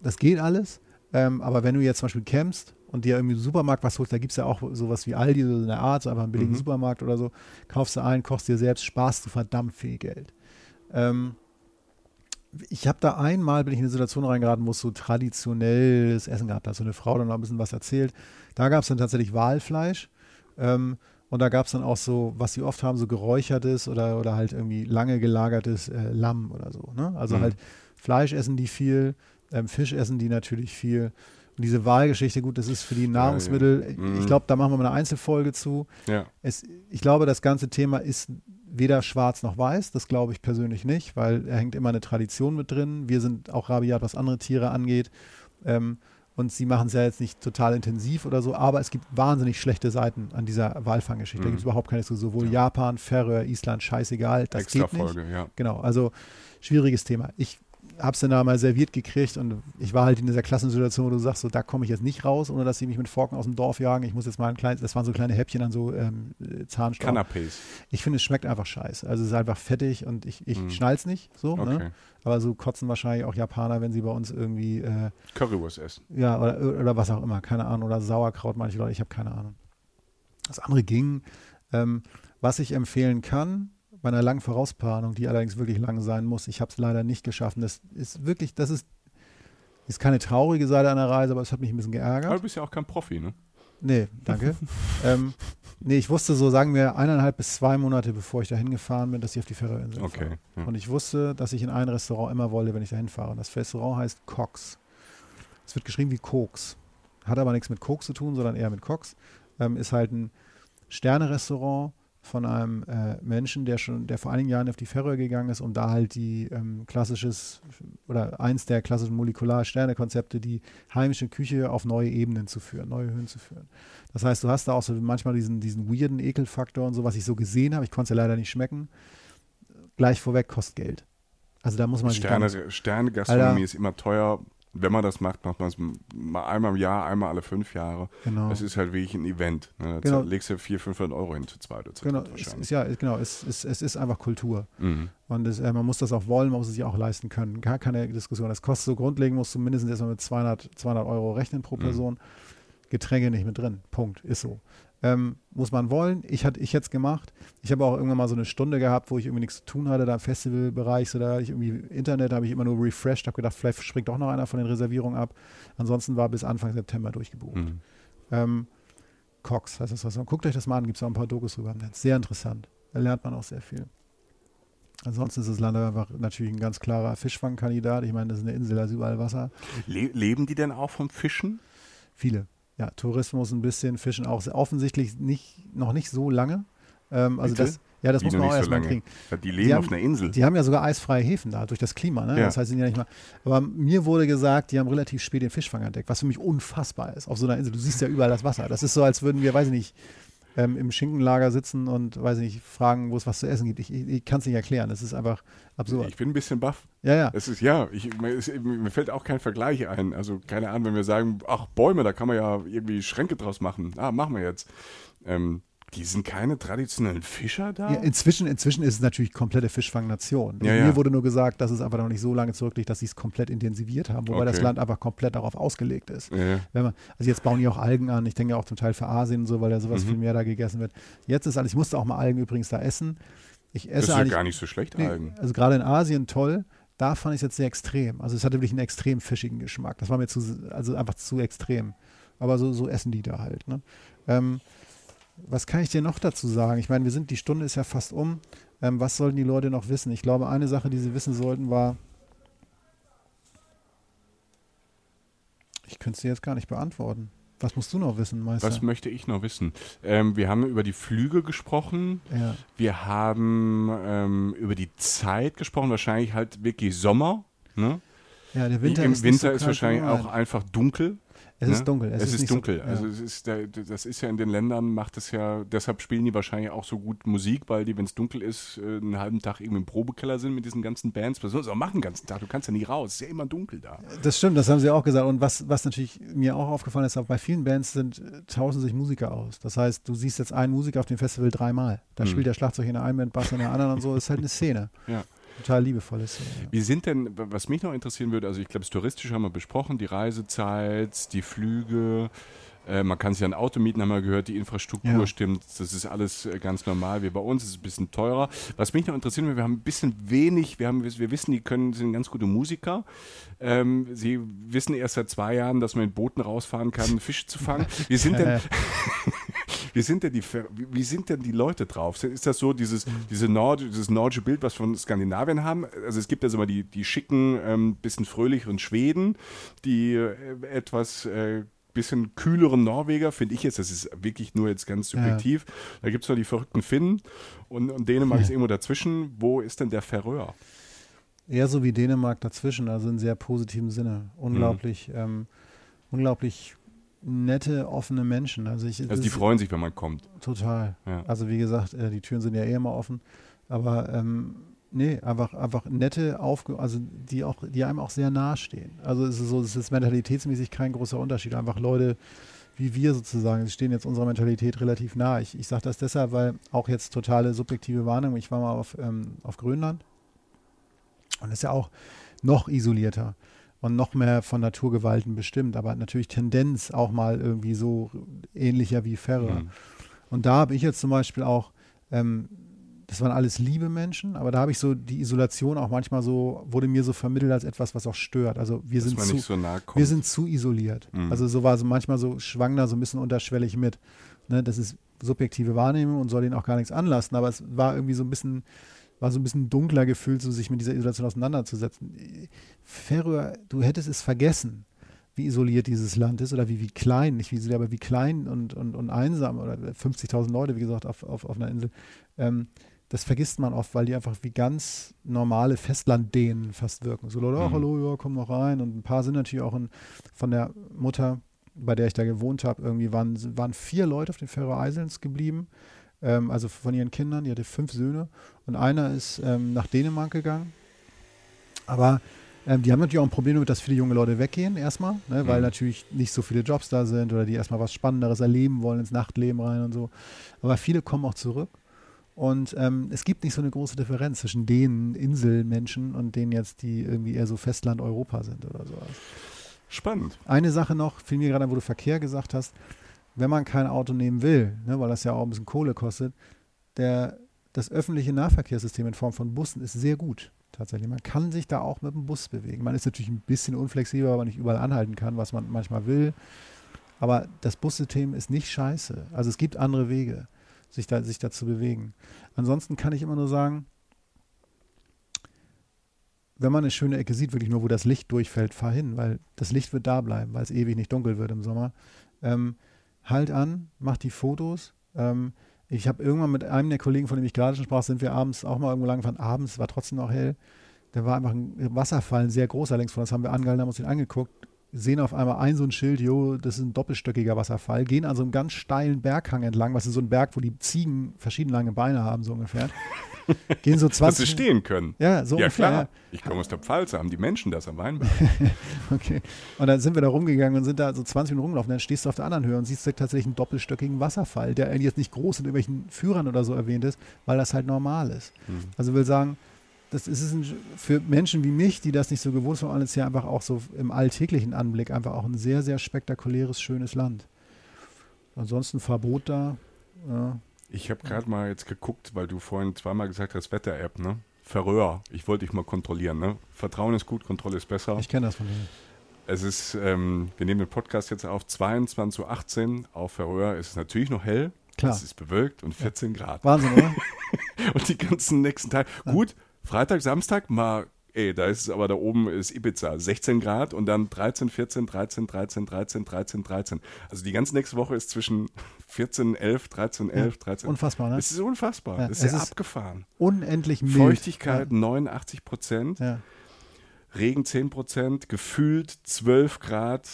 Das geht alles, ähm, aber wenn du jetzt zum Beispiel campst und dir irgendwie im Supermarkt was holst, da gibt es ja auch sowas wie Aldi, so eine Art, so einfach einen billigen Mhm. Supermarkt oder so, kaufst du ein, kochst dir selbst, sparst du verdammt viel Geld. Ähm, ich habe da einmal, bin ich in eine Situation reingeraten, wo es so traditionelles Essen gab. Da hat so eine Frau dann noch ein bisschen was erzählt. Da gab es dann tatsächlich Walfleisch. Ähm, und da gab es dann auch so, was sie oft haben, so geräuchertes oder, oder halt irgendwie lange gelagertes äh, Lamm oder so. Ne? Also Mhm. halt Fleisch essen die viel, ähm, Fisch essen die natürlich viel. Und diese Wahlgeschichte, gut, das ist für die Nahrungsmittel, Mhm. ich glaube, da machen wir mal eine Einzelfolge zu. Ja. Es, ich glaube, das ganze Thema ist weder schwarz noch weiß. Das glaube ich persönlich nicht, weil da hängt immer eine Tradition mit drin. Wir sind auch rabiat, was andere Tiere angeht. Ähm, und sie machen es ja jetzt nicht total intensiv oder so, aber es gibt wahnsinnig schlechte Seiten an dieser Walfanggeschichte. Da Mhm. gibt es überhaupt keine so sowohl Ja. Japan, Färöer, Island, scheißegal. Das Extra geht nicht. Folge, ja. Genau, also schwieriges Thema. Ich habe es dann da mal serviert gekriegt und ich war halt in dieser Klassensituation, wo du sagst, so da komme ich jetzt nicht raus, ohne dass sie mich mit Forken aus dem Dorf jagen. Ich muss jetzt mal ein kleines, das waren so kleine Häppchen an so ähm, äh, Zahnstocher. Canapés. Ich finde, es schmeckt einfach scheiße. Also es ist einfach fettig und ich, ich Mhm. schnall's nicht so. Okay. Ne? Aber so kotzen wahrscheinlich auch Japaner, wenn sie bei uns irgendwie, äh, Currywurst essen. ja, oder, oder was auch immer, keine Ahnung. Oder Sauerkraut, manche Leute, ich habe keine Ahnung. Das andere ging. Ähm, was ich empfehlen kann, bei einer langen Vorausplanung, die allerdings wirklich lang sein muss, ich habe es leider nicht geschaffen. Das ist wirklich, das ist, ist keine traurige Seite einer Reise, aber es hat mich ein bisschen geärgert. Aber du bist ja auch kein Profi, ne? Nee, danke. ähm, nee, ich wusste so, sagen wir, eineinhalb bis zwei Monate, bevor ich dahin gefahren bin, dass ich auf die fahre. Okay. Ja. Und ich wusste, dass ich in ein Restaurant immer wollte, wenn ich dahin fahre. Und das Restaurant heißt Cox. Es wird geschrieben wie Koks. Hat aber nichts mit Koks zu tun, sondern eher mit Cox. Ähm, ist halt ein Sterne-Restaurant von einem äh, Menschen, der schon, der vor einigen Jahren auf die Färöer gegangen ist, um da halt die ähm, klassisches oder eins der klassischen Molekular-Sterne-Konzepte, die heimische Küche auf neue Ebenen zu führen, neue Höhen zu führen. Das heißt, du hast da auch so manchmal diesen, diesen weirden Ekelfaktor und so, was ich so gesehen habe. Ich konnte es ja leider nicht schmecken. Gleich vorweg kostet Geld. Also da muss man Sterne, Sterne-Gastronomie Alter. ist immer teuer. Wenn man das macht, macht man es mal einmal im Jahr, einmal alle fünf Jahre. Genau. Es ist halt wirklich ein Event. Ne? Da Genau. legst du 400, 500 Euro hin zu zweit oder zu Genau, es ist ja, genau, es, es, es ist einfach Kultur. Mhm. Und es, äh, man muss das auch wollen, man muss es sich auch leisten können. Gar keine Diskussion. Das kostet so grundlegend, musst du mindestens erstmal mit 200, 200 Euro rechnen pro Mhm. Person. Getränke nicht mit drin. Punkt. Ist so. Ähm, muss man wollen. Ich hatte ich jetzt gemacht. Ich habe auch irgendwann mal so eine Stunde gehabt, wo ich irgendwie nichts zu tun hatte, da im Festivalbereich, so da hatte ich irgendwie Internet, habe ich immer nur refreshed, habe gedacht, vielleicht springt doch noch einer von den Reservierungen ab. Ansonsten war bis Anfang September durchgebucht. Mhm. Ähm, Cox heißt das Restaurant. Guckt euch das mal an, gibt es auch ein paar Dokus drüber. im Netz. Sehr interessant. Da lernt man auch sehr viel. Ansonsten ist das Land einfach natürlich ein ganz klarer Fischfangkandidat. Ich meine, das ist eine Insel, da ist überall Wasser. Le leben die denn auch vom Fischen? Viele. Ja, Tourismus ein bisschen, Fischen auch. Offensichtlich nicht, noch nicht so lange. Ähm, also Bitte? das, ja, das Wie muss man auch so erstmal lange? kriegen. Die leben Die auf haben- einer Insel. Die haben ja sogar eisfreie Häfen da, durch das Klima. Ne? Ja. Das heißt, sie sind ja nicht mal. Aber mir wurde gesagt, die haben relativ spät den Fischfang entdeckt, was für mich unfassbar ist auf so einer Insel. Du siehst ja überall das Wasser. Das ist so, als würden wir, weiß ich nicht, ähm, im Schinkenlager sitzen und, weiß ich nicht, fragen, wo es was zu essen gibt. Ich, ich, ich kann es nicht erklären. Das ist einfach absurd. Ich bin ein bisschen baff. Ja, ja. Es ist ja, ich, mir, ist, mir fällt auch kein Vergleich ein. Also keine Ahnung, wenn wir sagen, ach Bäume, da kann man ja irgendwie Schränke draus machen. Ah, machen wir jetzt. Ähm, die sind keine traditionellen Fischer da? Ja, inzwischen, inzwischen ist es natürlich komplette Fischfangnation. Ja, Mir ja. wurde nur gesagt, dass es einfach noch nicht so lange zurückliegt, dass sie es komplett intensiviert haben, wobei das Okay. Land einfach komplett darauf ausgelegt ist. Man, also jetzt bauen die auch Algen an, ich denke auch zum Teil für Asien und so, weil da sowas Mhm. viel mehr da gegessen wird. Jetzt ist alles, ich musste auch mal Algen übrigens da essen. Ich Das esse ist ja gar nicht so schlecht, nee, Algen. also gerade in Asien toll, da fand ich es jetzt sehr extrem. Also es hatte wirklich einen extrem fischigen Geschmack. Das war mir zu, also einfach zu extrem. Aber so, so essen die da halt. Ne? Ähm, was kann ich dir noch dazu sagen? Ich meine, wir sind, die Stunde ist ja fast um. Ähm, was sollten die Leute noch wissen? Ich glaube, eine Sache, die sie wissen sollten, war, ich könnte es dir jetzt gar nicht beantworten. Was musst du noch wissen, Meister? Was möchte ich noch wissen? Ähm, wir haben über die Flüge gesprochen. ja. Wir haben ähm, über die Zeit gesprochen. Wahrscheinlich halt wirklich Sommer. Ne? ja, der Winter Im ist Winter so ist wahrscheinlich auch einfach dunkel. Es ist dunkel. Es, ist, nicht so- dunkel. ja. Also es ist das ist ja in den Ländern, macht es ja, deshalb spielen die wahrscheinlich auch so gut Musik, weil die, wenn es dunkel ist, äh, einen halben Tag irgendwie im Probekeller sind mit diesen ganzen Bands. Was sollst du auch machen den ganzen Tag? Du kannst ja nie raus. Es ist ja immer dunkel da. Das stimmt, das haben sie auch gesagt. Und was, was natürlich mir auch aufgefallen ist, auch bei vielen Bands sind, äh, tauschen sich Musiker aus. Das heißt, du siehst jetzt einen Musiker auf dem Festival dreimal. Da Mhm. spielt der Schlagzeug in der einen Band, Bass in der anderen und so. Das ist halt eine Szene. Ja. Total liebevolle Szene. Ja. Wie sind denn, was mich noch interessieren würde, also ich glaube, das Touristische haben wir besprochen, die Reisezeit, die Flüge, äh, man kann sich ein Auto mieten, haben wir gehört, die Infrastruktur Ja. stimmt, das ist alles äh, ganz normal wie bei uns, es ist ein bisschen teurer. Was mich noch interessieren würde, wir haben ein bisschen wenig, wir, haben, wir wissen, die können, sind ganz gute Musiker. Ähm, sie wissen erst seit zwei Jahren, dass man in Booten rausfahren kann, Fische zu fangen. Wie sind denn, wie sind denn die, wie, sind denn die Leute drauf? Ist das so dieses, diese Nord, dieses nordische Bild, was wir von Skandinavien haben? Also es gibt ja so mal die, die schicken, ähm, bisschen fröhlicheren Schweden, die äh, etwas äh, bisschen kühleren Norweger, finde ich jetzt, das ist wirklich nur jetzt ganz subjektiv. Da gibt es noch die verrückten Finnen und, und Dänemark ist irgendwo dazwischen. Wo ist denn der Färöer? Eher so wie Dänemark dazwischen, also in sehr positivem Sinne. Unglaublich, ähm, unglaublich nette, offene Menschen. Also, ich, Also die freuen sich, wenn man kommt. Total. Ja. Also wie gesagt, äh, die Türen sind ja eh immer offen. Aber ähm, nee, einfach, einfach nette, aufge also die auch, die einem auch sehr nahe stehen. Also es ist so, es ist mentalitätsmäßig kein großer Unterschied. Einfach Leute wie wir sozusagen, sie stehen jetzt unserer Mentalität relativ nah. Ich, ich sage das deshalb, weil auch jetzt totale subjektive Warnung. Ich war mal auf, ähm, auf Grönland und ist ja auch noch isolierter und noch mehr von Naturgewalten bestimmt, aber natürlich Tendenz auch mal irgendwie so ähnlicher wie Färöer. Mhm. Und da habe ich jetzt zum Beispiel auch, ähm, das waren alles liebe Menschen, aber da habe ich so die Isolation auch manchmal so, wurde mir so vermittelt als etwas, was auch stört. Also wir Dass sind zu, so wir sind zu isoliert. Mhm. Also so war so manchmal so schwang da so ein bisschen unterschwellig mit. Ne, das ist subjektive Wahrnehmung und soll denen auch gar nichts anlassen, aber es war irgendwie so ein bisschen, war so ein bisschen dunkler gefühlt, so sich mit dieser Isolation auseinanderzusetzen. Färöer, du hättest es vergessen, wie isoliert dieses Land ist oder wie, wie klein, nicht wie isoliert, aber wie klein und, und, und einsam oder 50.000 Leute, wie gesagt, auf, auf, auf einer Insel. Ähm, das vergisst man oft, weil die einfach wie ganz normale Festlanddänen fast wirken. So Leute, oh, Mhm. hallo, ja, komm noch rein. Und ein paar sind natürlich auch in, von der Mutter, bei der ich da gewohnt habe, irgendwie waren, waren vier Leute auf den Färöer Islands geblieben. Ähm, also von ihren Kindern, die hatte fünf Söhne. Und einer ist ähm, nach Dänemark gegangen. Aber ähm, die haben natürlich auch ein Problem damit, dass viele junge Leute weggehen erstmal, ne, weil Mhm. natürlich nicht so viele Jobs da sind oder die erstmal was Spannenderes erleben wollen, ins Nachtleben rein und so. Aber viele kommen auch zurück. Und ähm, es gibt nicht so eine große Differenz zwischen den Inselmenschen und denen jetzt, die irgendwie eher so Festland Europa sind oder sowas. Spannend. Eine Sache noch, fiel mir gerade an, wo du Verkehr gesagt hast, wenn man kein Auto nehmen will, ne, weil das ja auch ein bisschen Kohle kostet, der, das öffentliche Nahverkehrssystem in Form von Bussen ist sehr gut. Tatsächlich. Man kann sich da auch mit dem Bus bewegen. Man ist natürlich ein bisschen unflexibel, weil man nicht überall anhalten kann, was man manchmal will. Aber das Bussystem ist nicht scheiße. Also es gibt andere Wege, sich da, sich da zu bewegen. Ansonsten kann ich immer nur sagen, wenn man eine schöne Ecke sieht, wirklich nur, wo das Licht durchfällt, fahr hin, weil das Licht wird da bleiben, weil es ewig nicht dunkel wird im Sommer. Ähm, halt an, mach die Fotos. Ähm, ich habe irgendwann mit einem der Kollegen, von dem ich gerade schon sprach, sind wir abends auch mal irgendwo lang gefahren. Abends war trotzdem noch hell. Da war einfach ein Wasserfall, ein sehr großer längs von uns, haben wir angehalten, haben uns den angeguckt, sehen auf einmal ein so ein Schild, jo, das ist ein doppelstöckiger Wasserfall, gehen an so einem ganz steilen Berghang entlang, was ist so ein Berg, wo die Ziegen verschieden lange Beine haben, so ungefähr. Gehen so 20 Dass sie stehen können. Ja, so ja, ungefähr. klar. ja. Ich komme aus der Pfalz, da haben die Menschen das am Weinberg. Okay. Und dann sind wir da rumgegangen und sind da so 20 Minuten rumgelaufen. Dann stehst du auf der anderen Höhe und siehst tatsächlich einen doppelstöckigen Wasserfall, der jetzt nicht groß in irgendwelchen Führern oder so erwähnt ist, weil das halt normal ist. Mhm. Also will sagen, das ist ein, für Menschen wie mich, die das nicht so gewohnt sind, alles ja einfach auch so im alltäglichen Anblick einfach auch ein sehr, sehr spektakuläres, schönes Land. Ansonsten Verbot da. Ja. Ich habe gerade mal jetzt geguckt, weil du vorhin zweimal gesagt hast, Wetter-App, ne? Verröhr. Ich wollte dich mal kontrollieren, ne? Vertrauen ist gut, Kontrolle ist besser. Ich kenne das von denen. Es ist, ähm, wir nehmen den Podcast jetzt auf 22.18 Uhr. Auf Verröhr ist es natürlich noch hell. Klar. Es ist bewölkt und 14 Grad. Wahnsinn, oder? Und die ganzen nächsten Tage. Gut, Freitag, Samstag mal, ey, da ist es aber da oben ist Ibiza, 16 Grad und dann 13, 14, 13, 13, 13, 13, 13. Also die ganze nächste Woche ist zwischen 14, 11, 13, 11, 13. Unfassbar, ne? Es ist unfassbar. Ja, es ist ja ist abgefahren. Unendlich mild. Feuchtigkeit 89 Prozent, Ja. Regen 10 Prozent, gefühlt 12 Grad.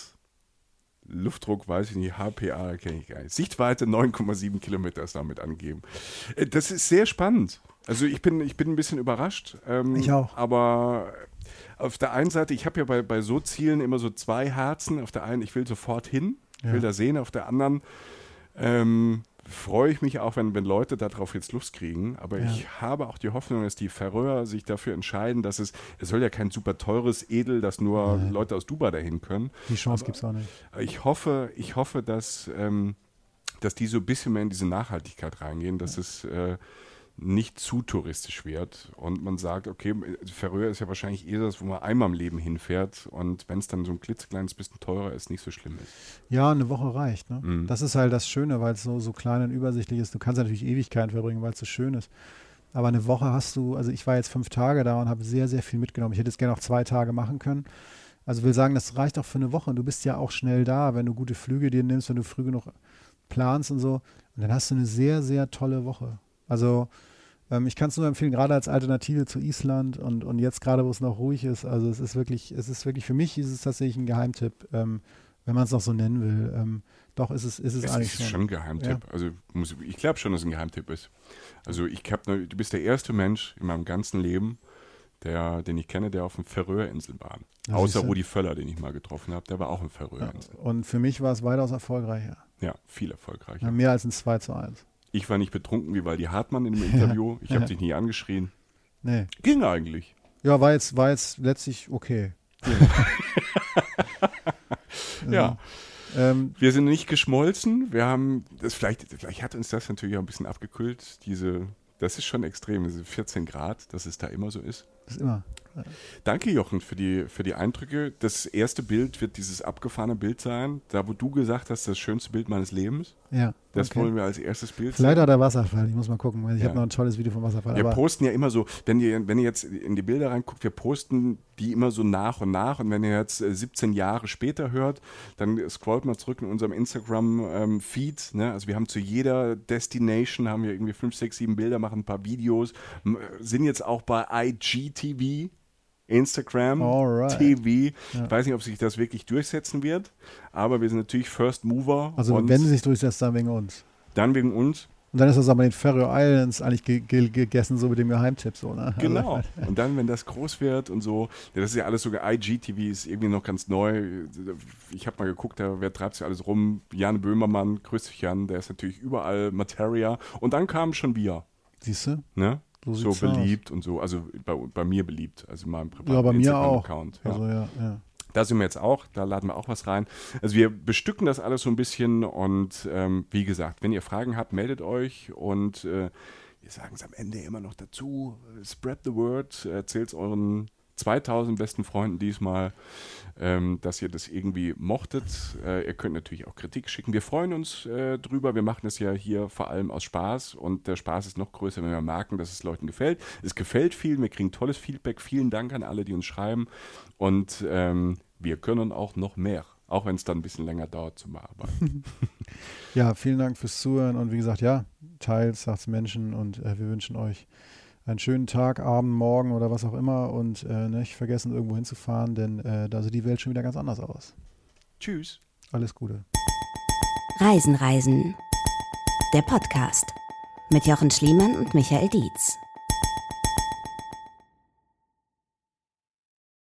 Luftdruck, weiß ich nicht, HPA, kenne ich gar nicht. Sichtweite 9,7 Kilometer ist damit angegeben. Äh, das ist sehr spannend. Also ich bin, ich bin ein bisschen überrascht. Ähm, ich auch. Aber auf der einen Seite, ich habe ja bei, bei so Zielen immer so zwei Herzen. Auf der einen, ich will sofort hin, ich Ja. will da sehen. Auf der anderen ähm, freue ich mich auch, wenn, wenn Leute darauf jetzt Lust kriegen. Aber Ja. ich habe auch die Hoffnung, dass die Färöer sich dafür entscheiden, dass es, es soll ja kein super teures Edel, dass nur Nein. Leute aus Dubai dahin können. Die Chance gibt es auch nicht. Ich hoffe, ich hoffe, dass, ähm, dass die so ein bisschen mehr in diese Nachhaltigkeit reingehen, dass es äh, nicht zu touristisch wird und man sagt, okay, Färöer ist ja wahrscheinlich eher das, wo man einmal im Leben hinfährt und wenn es dann so ein klitzekleines bisschen teurer ist, nicht so schlimm ist. Ja, eine Woche reicht. Ne? Mhm. Das ist halt das Schöne, weil es so, so klein und übersichtlich ist. Du kannst natürlich Ewigkeiten verbringen, weil es so schön ist. Aber eine Woche hast du, also ich war jetzt fünf Tage da und habe sehr, sehr viel mitgenommen. Ich hätte es gerne auch zwei Tage machen können. Also will sagen, das reicht auch für eine Woche. Und du bist ja auch schnell da, wenn du gute Flüge dir nimmst, wenn du früh genug planst und so. Und dann hast du eine sehr, sehr tolle Woche. Also ähm, ich kann es nur empfehlen, gerade als Alternative zu Island und, und jetzt gerade, wo es noch ruhig ist. Also es ist wirklich, es ist wirklich, für mich ist es tatsächlich ein Geheimtipp, ähm, wenn man es noch so nennen will. Ähm, doch, ist es, ist es Es eigentlich ist schon ein Geheimtipp. Also muss, ich glaube schon, dass es ein Geheimtipp ist. Also ich hab, ne- du bist der erste Mensch in meinem ganzen Leben, der, den ich kenne, der auf den Färöerinseln war. Ja, Außer siehste. Rudi Völler, den ich mal getroffen habe, der war auch Ja. Färöerinseln. Und für mich war es weitaus erfolgreicher. Ja, viel erfolgreicher. Ja, mehr als ein 2 zu 1. Ich war nicht betrunken wie Waldi Hartmann in dem Interview. Ich habe Ja. dich nie angeschrien. Nee. Ging eigentlich. Ja, war jetzt, war jetzt letztlich okay. Ja. Ähm, Wir sind nicht geschmolzen. Wir haben, das vielleicht, vielleicht hat uns das natürlich auch ein bisschen abgekühlt. Diese, das ist schon extrem, diese 14 Grad, dass es da immer so ist. das ist immer. Danke, Jochen, für die, für die Eindrücke. Das erste Bild wird dieses abgefahrene Bild sein, da wo du gesagt hast, das schönste Bild meines Lebens. Ja. Das okay. wollen wir als erstes Bild Vielleicht auch der Wasserfall. Ich muss mal gucken. weil Ich Ja. habe noch ein tolles Video vom Wasserfall. Wir posten ja immer so, wenn ihr, wenn ihr jetzt in die Bilder reinguckt, wir posten die immer so nach und nach. Und wenn ihr jetzt äh, 17 Jahre später hört, dann scrollt mal zurück in unserem Instagram-Feed. ne? Also wir haben zu jeder Destination haben wir irgendwie 5, 6, 7 Bilder, machen ein paar Videos, m- sind jetzt auch bei IGTV. Instagram Alright. TV. Ja. Ich weiß nicht, ob sich das wirklich durchsetzen wird, aber wir sind natürlich First Mover. also wenn sie sich durchsetzt, dann wegen uns. dann wegen uns. Und dann ist das aber in den Faroe Islands eigentlich ge ge gegessen, so mit dem Geheimtipp. So, ne? Genau. Also, Und dann, wenn das groß wird und so, ja, das ist ja alles sogar IGTV, ist irgendwie noch ganz neu. Ich habe mal geguckt, da wer treibt sich alles rum? Jan Böhmermann, grüß dich Jan, der ist natürlich überall Materia. Und dann kamen schon wir, Siehst du? ne? So So, sieht's aus. beliebt und so, also bei, bei mir beliebt, also in meinem privaten Ja, bei mir auch. Instagram-Account. Ja. Also ja, ja. Da sind wir jetzt auch, da laden wir auch was rein. Also wir bestücken das alles so ein bisschen und ähm, wie gesagt, wenn ihr Fragen habt, meldet euch und äh, wir sagen es am Ende immer noch dazu, spread the word, erzählt es euren 2000 besten Freunden diesmal, ähm, dass ihr das irgendwie mochtet. Äh, ihr könnt natürlich auch Kritik schicken. Wir freuen uns äh, drüber. Wir machen das ja hier vor allem aus Spaß und der Spaß ist noch größer, wenn wir merken, dass es Leuten gefällt. Es gefällt vielen, wir kriegen tolles Feedback. Vielen Dank an alle, die uns schreiben und ähm, wir können auch noch mehr, auch wenn es dann ein bisschen länger dauert zum Bearbeiten. Ja, vielen Dank fürs Zuhören und wie gesagt, ja, teilt, sagt's Menschen und äh, wir wünschen euch einen schönen Tag, Abend, Morgen oder was auch immer und äh, nicht vergessen, irgendwo hinzufahren, denn äh, da sieht die Welt schon wieder ganz anders aus. Tschüss. Alles Gute. Reisen, Reisen. Der Podcast mit Jochen Schliemann und Michael Dietz.